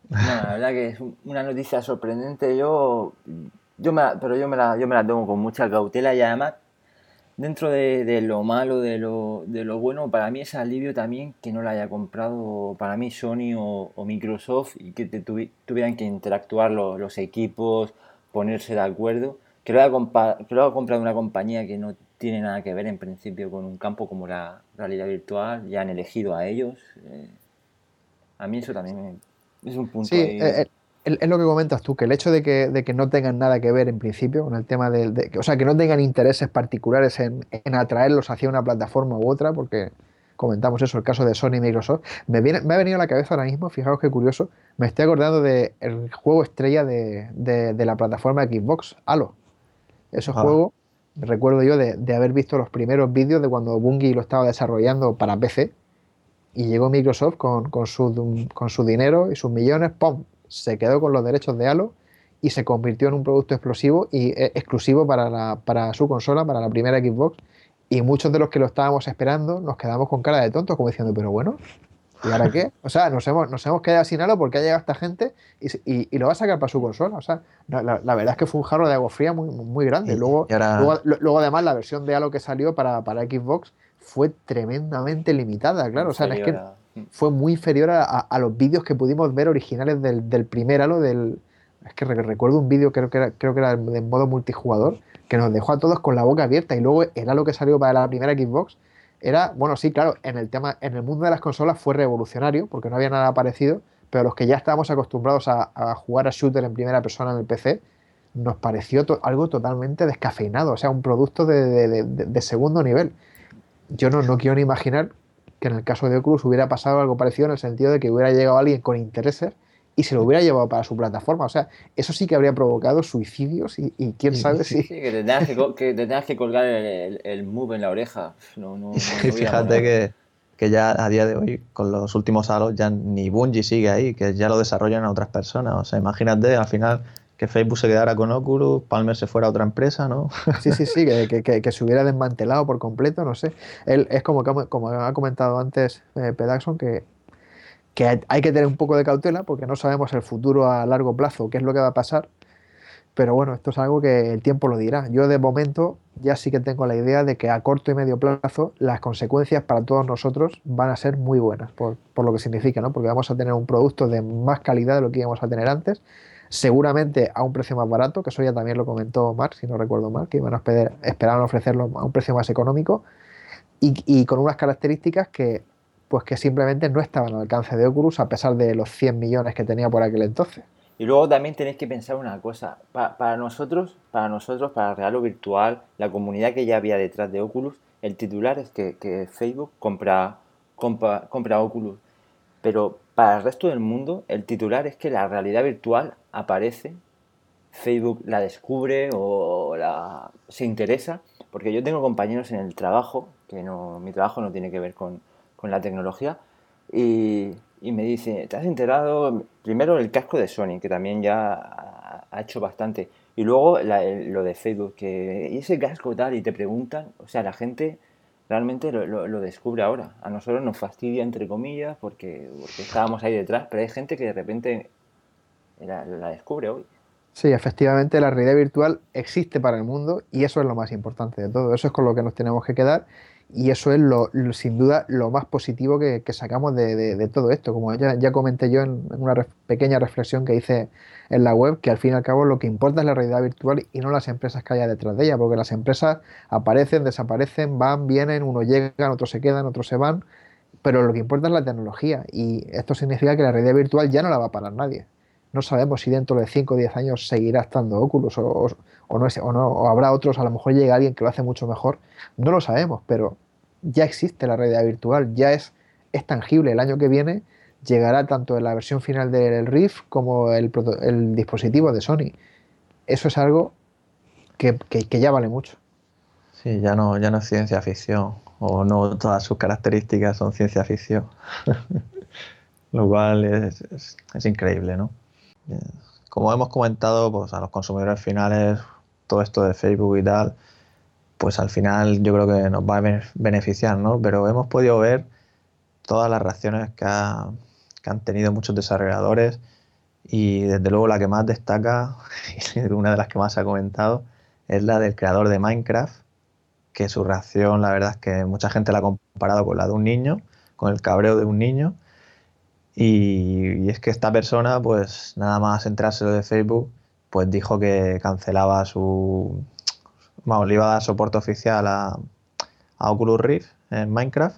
A: la verdad que es una noticia sorprendente. Yo, yo me pero yo me, la, yo me la tomo con mucha cautela y además dentro de, lo malo, de lo, de lo, bueno, para mí es alivio también que no la haya comprado para mí Sony o, Microsoft y que tuvieran que interactuar los, equipos, ponerse de acuerdo. Que lo, haya que lo haya comprado una compañía que no tiene nada que ver en principio con un campo como la realidad virtual, ya han elegido a ellos. Eh, a mí eso también es un punto.
C: Sí, eh, es lo que comentas tú, que el hecho de que, de que, no tengan nada que ver en principio con el tema de, o sea, que no tengan intereses particulares en, atraerlos hacia una plataforma u otra, porque comentamos eso, el caso de Sony y Microsoft, me, viene, me ha venido a la cabeza ahora mismo, fijaos qué curioso, me estoy acordando del juego estrella de, de, la plataforma Xbox, Halo. Ese ah. juego, recuerdo yo de, haber visto los primeros vídeos de cuando Bungie lo estaba desarrollando para PC, y llegó Microsoft con, con, su, con su dinero y sus millones, ¡pum! Se quedó con los derechos de Halo y se convirtió en un producto explosivo y eh, exclusivo para, para su consola, para la primera Xbox. Y muchos de los que lo estábamos esperando nos quedamos con cara de tontos, como diciendo, pero bueno, ¿y ahora qué? O sea, nos hemos, nos hemos quedado sin Halo porque ha llegado esta gente y, y, lo va a sacar para su consola. O sea, la, la, verdad es que fue un jarro de agua fría muy, muy grande. Luego, luego, luego, además, la versión de Halo que salió para, para Xbox fue tremendamente limitada, claro. O sea, es que fue muy inferior a, los vídeos que pudimos ver originales del, primer Halo. Del, es que recuerdo un vídeo, creo que era, creo que era de modo multijugador, que nos dejó a todos con la boca abierta. Y luego el Halo que salió para la primera Xbox era, bueno, sí, claro, en el tema, en el mundo de las consolas fue revolucionario, porque no había nada parecido, pero los que ya estábamos acostumbrados a, jugar a shooter en primera persona en el PC, nos pareció algo totalmente descafeinado, o sea, un producto de, segundo nivel. Yo no, no quiero ni imaginar que en el caso de Oculus hubiera pasado algo parecido en el sentido de que hubiera llegado alguien con intereses y se lo hubiera llevado para su plataforma. O sea, eso sí que habría provocado suicidios y, quién sabe si...
A: Sí, que te tengas que, que, colgar el, el, move en la oreja. No, no,
B: fíjate que, que, ya a día de hoy, con los últimos halos, ya ni Bungie sigue ahí, que ya lo desarrollan a otras personas. O sea, imagínate, al final que Facebook se quedara con Oculus, Palmer se fuera a otra empresa, ¿no?
C: Sí, sí, sí, que, se hubiera desmantelado por completo, no sé. Él, es como, como ha comentado antes eh, Pedaxon, que, hay que tener un poco de cautela porque no sabemos el futuro a largo plazo, qué es lo que va a pasar. Pero bueno, esto es algo que el tiempo lo dirá. Yo de momento ya sí que tengo la idea de que a corto y medio plazo las consecuencias para todos nosotros van a ser muy buenas, por lo que significa, ¿no? Porque vamos a tener un producto de más calidad de lo que íbamos a tener antes seguramente a un precio más barato, que eso ya también lo comentó Mark, si no recuerdo mal, que iban a esperar, esperaban ofrecerlo a un precio más económico y, con unas características que pues que simplemente no estaban al alcance de Oculus a pesar de los 100 millones que tenía por aquel entonces.
A: Y luego también tenéis que pensar una cosa, para, nosotros, para nosotros, para Real o Virtual, la comunidad que ya había detrás de Oculus, el titular es que, Facebook compra, compra, compra Oculus, pero para el resto del mundo, el titular es que la realidad virtual aparece Facebook la descubre o la, se interesa, porque yo tengo compañeros en el trabajo, que no, mi trabajo no tiene que ver con, con la tecnología, y, y, me dice, ¿te has enterado? Primero el casco de Sony, que también ya ha, hecho bastante, y luego lo de Facebook, que y ese casco tal, y te preguntan, o sea, la gente realmente lo, lo, descubre ahora. A nosotros nos fastidia, entre comillas, porque, porque estábamos ahí detrás, pero hay gente que de repente la, la descubre hoy.
C: Sí, efectivamente la realidad virtual existe para el mundo y eso es lo más importante de todo. Eso es con lo que nos tenemos que quedar y eso es lo, sin duda lo más positivo que, sacamos de, todo esto. Como ya, comenté yo en, una pequeña reflexión que hice en la web, que al fin y al cabo lo que importa es la realidad virtual y no las empresas que haya detrás de ella, porque las empresas aparecen, desaparecen, van, vienen, unos llegan, otros se quedan, otros se van, pero lo que importa es la tecnología y esto significa que la realidad virtual ya no la va a parar nadie. No sabemos si dentro de 5 o 10 años seguirá estando Oculus o, no, o, no, o habrá otros, a lo mejor llega alguien que lo hace mucho mejor. No lo sabemos, pero ya existe la realidad virtual, ya es, es tangible. El año que viene llegará tanto la versión final del Rift como el, el dispositivo de Sony. Eso es algo que, que, ya vale mucho.
B: Sí, ya no, ya no es ciencia ficción, o no todas sus características son ciencia ficción. Lo cual es, es increíble, ¿no? Como hemos comentado, pues a los consumidores finales, todo esto de Facebook y tal, pues al final yo creo que nos va a beneficiar, ¿no? Pero hemos podido ver todas las reacciones que, han tenido muchos desarrolladores y desde luego la que más destaca, y una de las que más se ha comentado, es la del creador de Minecraft, que su reacción la verdad es que mucha gente la ha comparado con la de un niño, con el cabreo de un niño, y, es que esta persona, pues nada más entrarse de Facebook, pues dijo que cancelaba su. Vamos, le iba a dar soporte oficial a, Oculus Rift en Minecraft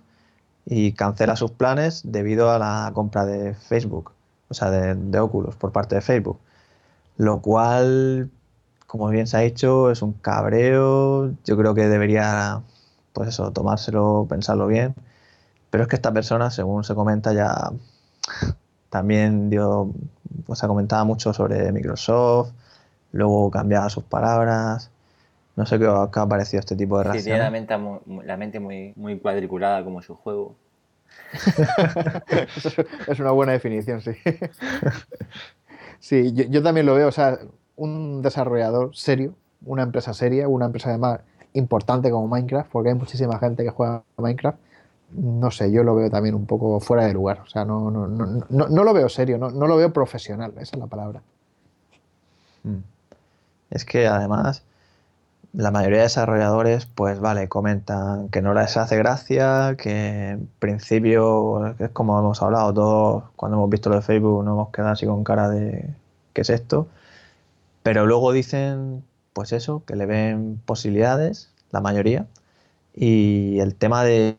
B: y cancela sus planes debido a la compra de Facebook, o sea, de, de Oculus por parte de Facebook. Lo cual, como bien se ha dicho, es un cabreo. Yo creo que debería, pues eso, tomárselo, pensarlo bien. Pero es que esta persona, según se comenta, ya también dio, pues ha comentado mucho sobre Microsoft, luego cambiaba sus palabras. No sé qué, ha parecido este tipo de reacciones.
A: tiene la mente, la mente muy, muy cuadriculada como su juego.
C: es una buena definición, sí. Sí, yo, también lo veo, o sea, un desarrollador serio, una empresa seria, una empresa además importante como Minecraft, porque hay muchísima gente que juega Minecraft, no sé, yo lo veo también un poco fuera de lugar. O sea, no, no, no, no, lo veo serio, no, lo veo profesional, esa es la palabra.
B: Mm. Es que además la mayoría de desarrolladores, pues vale, comentan que no les hace gracia, que en principio, es como hemos hablado todos, cuando hemos visto lo de Facebook, no hemos quedado así con cara de ¿qué es esto? Pero luego dicen, pues eso, que le ven posibilidades, la mayoría, y el tema de,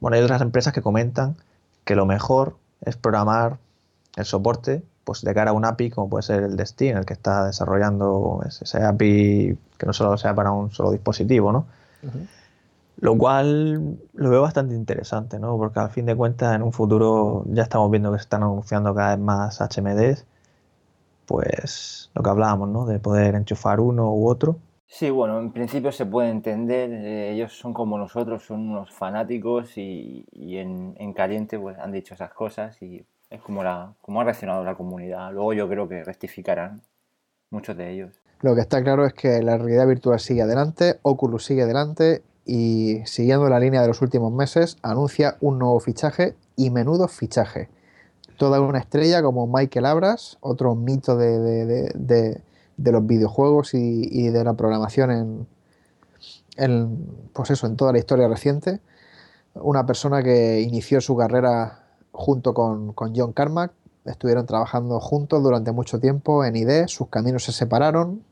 B: bueno, hay otras empresas que comentan que lo mejor es programar el soporte pues de cara a un API como puede ser el de Steam, el que está desarrollando ese API que no solo sea para un solo dispositivo, ¿no? Lo cual lo veo bastante interesante, ¿no? Porque al fin de cuentas en un futuro ya estamos viendo que se están anunciando cada vez más HMDs, pues lo que hablábamos, ¿no? De poder enchufar uno u otro
A: Sí, bueno, en principio se puede entender, eh, ellos son como nosotros, son unos fanáticos y, en, caliente pues han dicho esas cosas y es como, la, como ha reaccionado la comunidad. Luego yo creo que rectificarán muchos de ellos.
C: Lo que está claro es que la realidad virtual sigue adelante, Oculus sigue adelante y siguiendo la línea de los últimos meses anuncia un nuevo fichaje y menudo fichaje. Toda una estrella como Michael Abras, otro mito de de los videojuegos y, de la programación en, pues eso, en toda la historia reciente. Una persona que inició su carrera junto con, John Carmack, estuvieron trabajando juntos durante mucho tiempo en ID, sus caminos se separaron,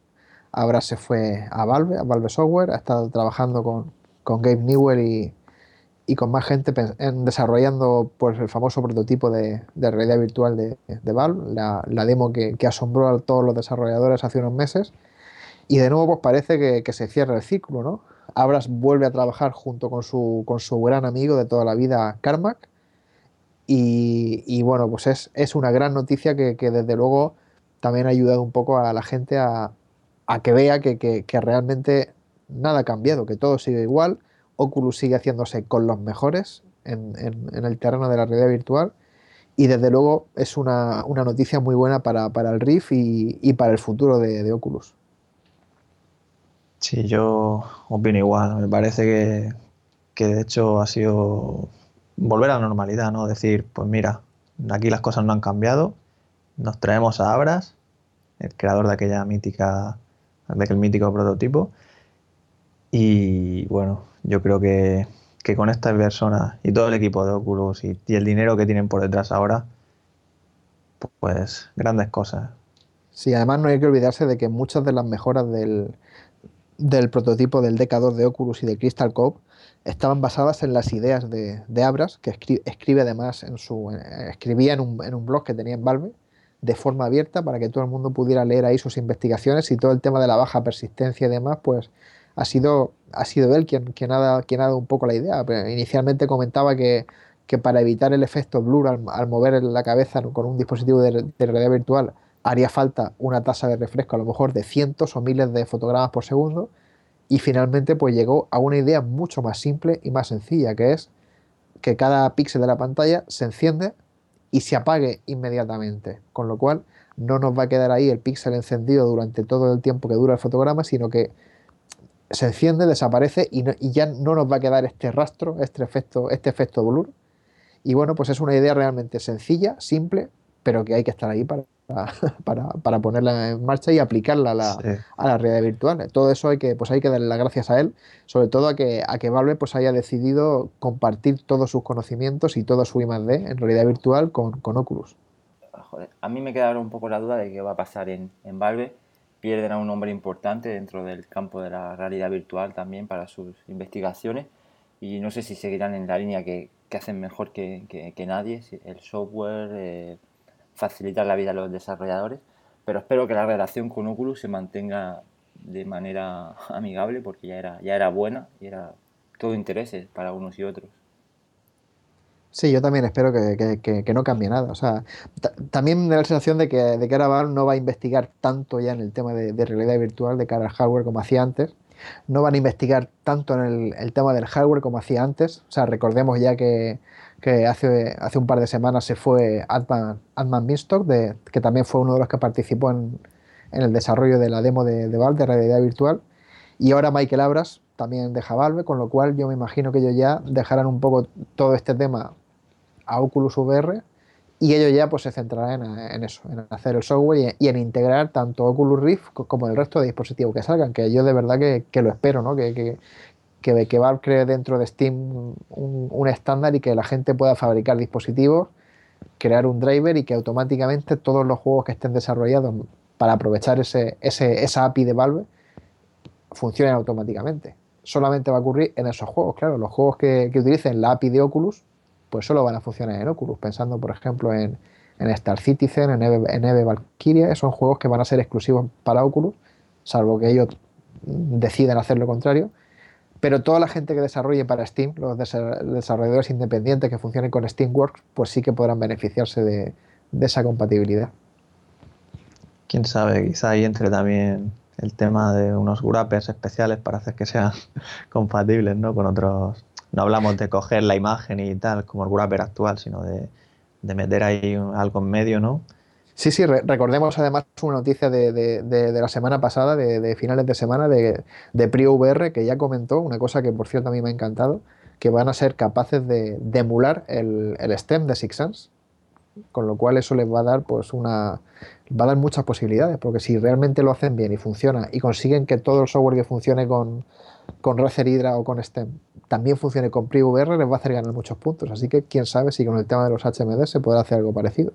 C: ahora se fue a Valve, a Valve Software, ha estado trabajando con, con Gabe Newell y, y con más gente en desarrollando pues, el famoso prototipo de, realidad virtual de, de Valve, la, demo que, asombró a todos los desarrolladores hace unos meses. Y de nuevo pues parece que, se cierra el ciclo, ¿no? Abras vuelve a trabajar junto con su, con su gran amigo de toda la vida, Carmack. Y, bueno, pues es, es, una gran noticia que, desde luego también ha ayudado un poco a la gente a, a que vea que, realmente nada ha cambiado, que todo sigue igual, Oculus sigue haciéndose con los mejores en, el terreno de la realidad virtual y desde luego es una, noticia muy buena para, el Rift y, para el futuro de, Oculus.
B: Sí, yo opino igual. Me parece que, que, de hecho ha sido volver a la normalidad, ¿no? Decir, pues mira, aquí las cosas no han cambiado, nos traemos a Abras, el creador de aquella mítica, de aquel mítico prototipo, y bueno, yo creo que, con estas personas y todo el equipo de Oculus y, el dinero que tienen por detrás ahora, pues grandes cosas.
C: Sí, además no hay que olvidarse de que muchas de las mejoras del, del prototipo del DK2 de Oculus y de Crystal Cove estaban basadas en las ideas de, Abras, que escribe, además en su. escribía en un, en un, blog que tenía en Valve de forma abierta para que todo el mundo pudiera leer ahí sus investigaciones y todo el tema de la baja persistencia y demás, pues ha sido, ha sido él quien, quien, ha, dado, un poco la idea. inicialmente comentaba que, para evitar el efecto blur al, mover la cabeza con un dispositivo de, de realidad virtual haría falta una tasa de refresco a lo mejor de cientos o miles de fotogramas por segundo y finalmente pues llegó a una idea mucho más simple y más sencilla, que es que cada píxel de la pantalla se enciende y se apague inmediatamente, con lo cual no nos va a quedar ahí el píxel encendido durante todo el tiempo que dura el fotograma, sino que se enciende, desaparece y, ya no nos va a quedar este rastro, este efecto, este efecto blur. Y bueno, pues es una idea realmente sencilla, simple, pero que hay que estar ahí para, para, para, ponerla en marcha y aplicarla a la, a la, realidad virtual. Todo eso hay que, pues hay que darle las gracias a él, sobre todo a que, a que Valve pues haya decidido compartir todos sus conocimientos y todo su I+.D. en realidad virtual con, con Oculus.
A: a mí me queda ahora un poco la duda de qué va a pasar en, en Valve. Pierden a un hombre importante dentro del campo de la realidad virtual también para sus investigaciones y no sé si seguirán en la línea que, que hacen mejor que, que, que nadie, el software, eh, facilitar la vida a los desarrolladores, pero espero que la relación con Oculus se mantenga de manera amigable porque ya era, ya era buena y era todo intereses para unos y otros.
C: Sí, yo también espero que, no cambie nada. O sea, también me da la sensación de que, de que ahora no va a investigar tanto ya en el tema de, realidad virtual de cara al hardware como hacía antes. No van a investigar tanto en el, el tema del hardware como hacía antes. O sea, recordemos ya que, que hace, hace un par de semanas se fue Adman, Adman que también fue uno de los que participó en, el desarrollo de la demo de, Valve de realidad virtual. Y ahora Michael Abras también deja Valve, con lo cual yo me imagino que ellos ya dejarán un poco todo este tema a Oculus VR y ellos ya pues se centrarán en, eso, en hacer el software y, en integrar tanto Oculus Rift como el resto de dispositivos que salgan, que yo de verdad que, lo espero, ¿no? que, que, que Valve cree dentro de Steam un, estándar y que la gente pueda fabricar dispositivos, crear un driver y que automáticamente todos los juegos que estén desarrollados para aprovechar ese, esa API de Valve funcionen automáticamente. Solamente va a ocurrir en esos juegos, claro. Los juegos que, utilicen la API de Oculus, pues solo van a funcionar en Oculus. Pensando, por ejemplo, en, Star Citizen, en Eve, en Eve Valkyria, son juegos que van a ser exclusivos para Oculus, salvo que ellos deciden hacer lo contrario pero toda la gente que desarrolle para Steam, los desarrolladores independientes que funcionen con Steamworks, pues sí que podrán beneficiarse de, esa compatibilidad.
B: Quién sabe, quizá ahí entre también el tema de unos wrappers especiales para hacer que sean compatibles ¿no? con otros. No hablamos de coger la imagen y tal, como el wrapper actual, sino de, de meter ahí algo en medio, ¿no?
C: Sí, sí, recordemos además una noticia de, la semana pasada, de, finales de semana, de, de PriVR, que ya comentó, una cosa que por cierto a mí me ha encantado, que van a ser capaces de, emular el, STEM de Six Sense, con lo cual eso les va a dar pues una va a dar muchas posibilidades, porque si realmente lo hacen bien y funciona y consiguen que todo el software que funcione con, con Razer Hydra o con STEM también funcione con PriVR, les va a hacer ganar muchos puntos. Así que quién sabe si con el tema de los HMD se podrá hacer algo parecido.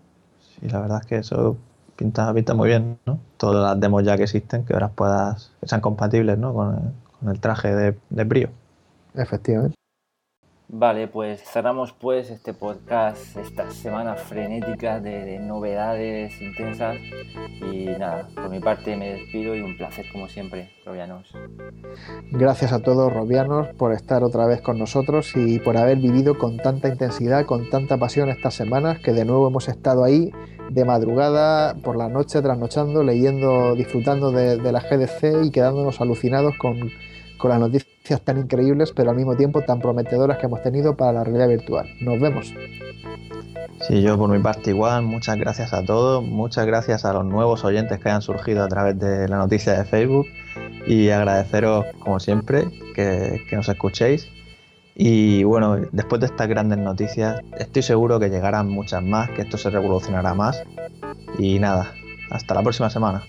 B: Y la verdad es que eso pinta, pinta muy bien, ¿no? Todas las demos ya que existen, que ahora puedas, que sean compatibles, ¿no? Con el, traje de, de brío.
C: Efectivamente.
A: Vale, pues cerramos pues este podcast, esta semana frenética de, novedades intensas y nada, por mi parte me despido y un placer como siempre, Robianos.
C: Gracias a todos, Robianos, por estar otra vez con nosotros y por haber vivido con tanta intensidad, con tanta pasión estas semanas que de nuevo hemos estado ahí de madrugada, por la noche, trasnochando, leyendo, disfrutando de, de la GDC y quedándonos alucinados con con las noticias tan increíbles, pero al mismo tiempo tan prometedoras que hemos tenido para la realidad virtual. Nos vemos.
B: Sí, yo por mi parte igual, muchas gracias a todos, muchas gracias a los nuevos oyentes que hayan surgido a través de la noticia de Facebook y agradeceros, como siempre, que, que nos escuchéis. Y bueno, después de estas grandes noticias, estoy seguro que llegarán muchas más, que esto se revolucionará más. Y nada, hasta la próxima semana.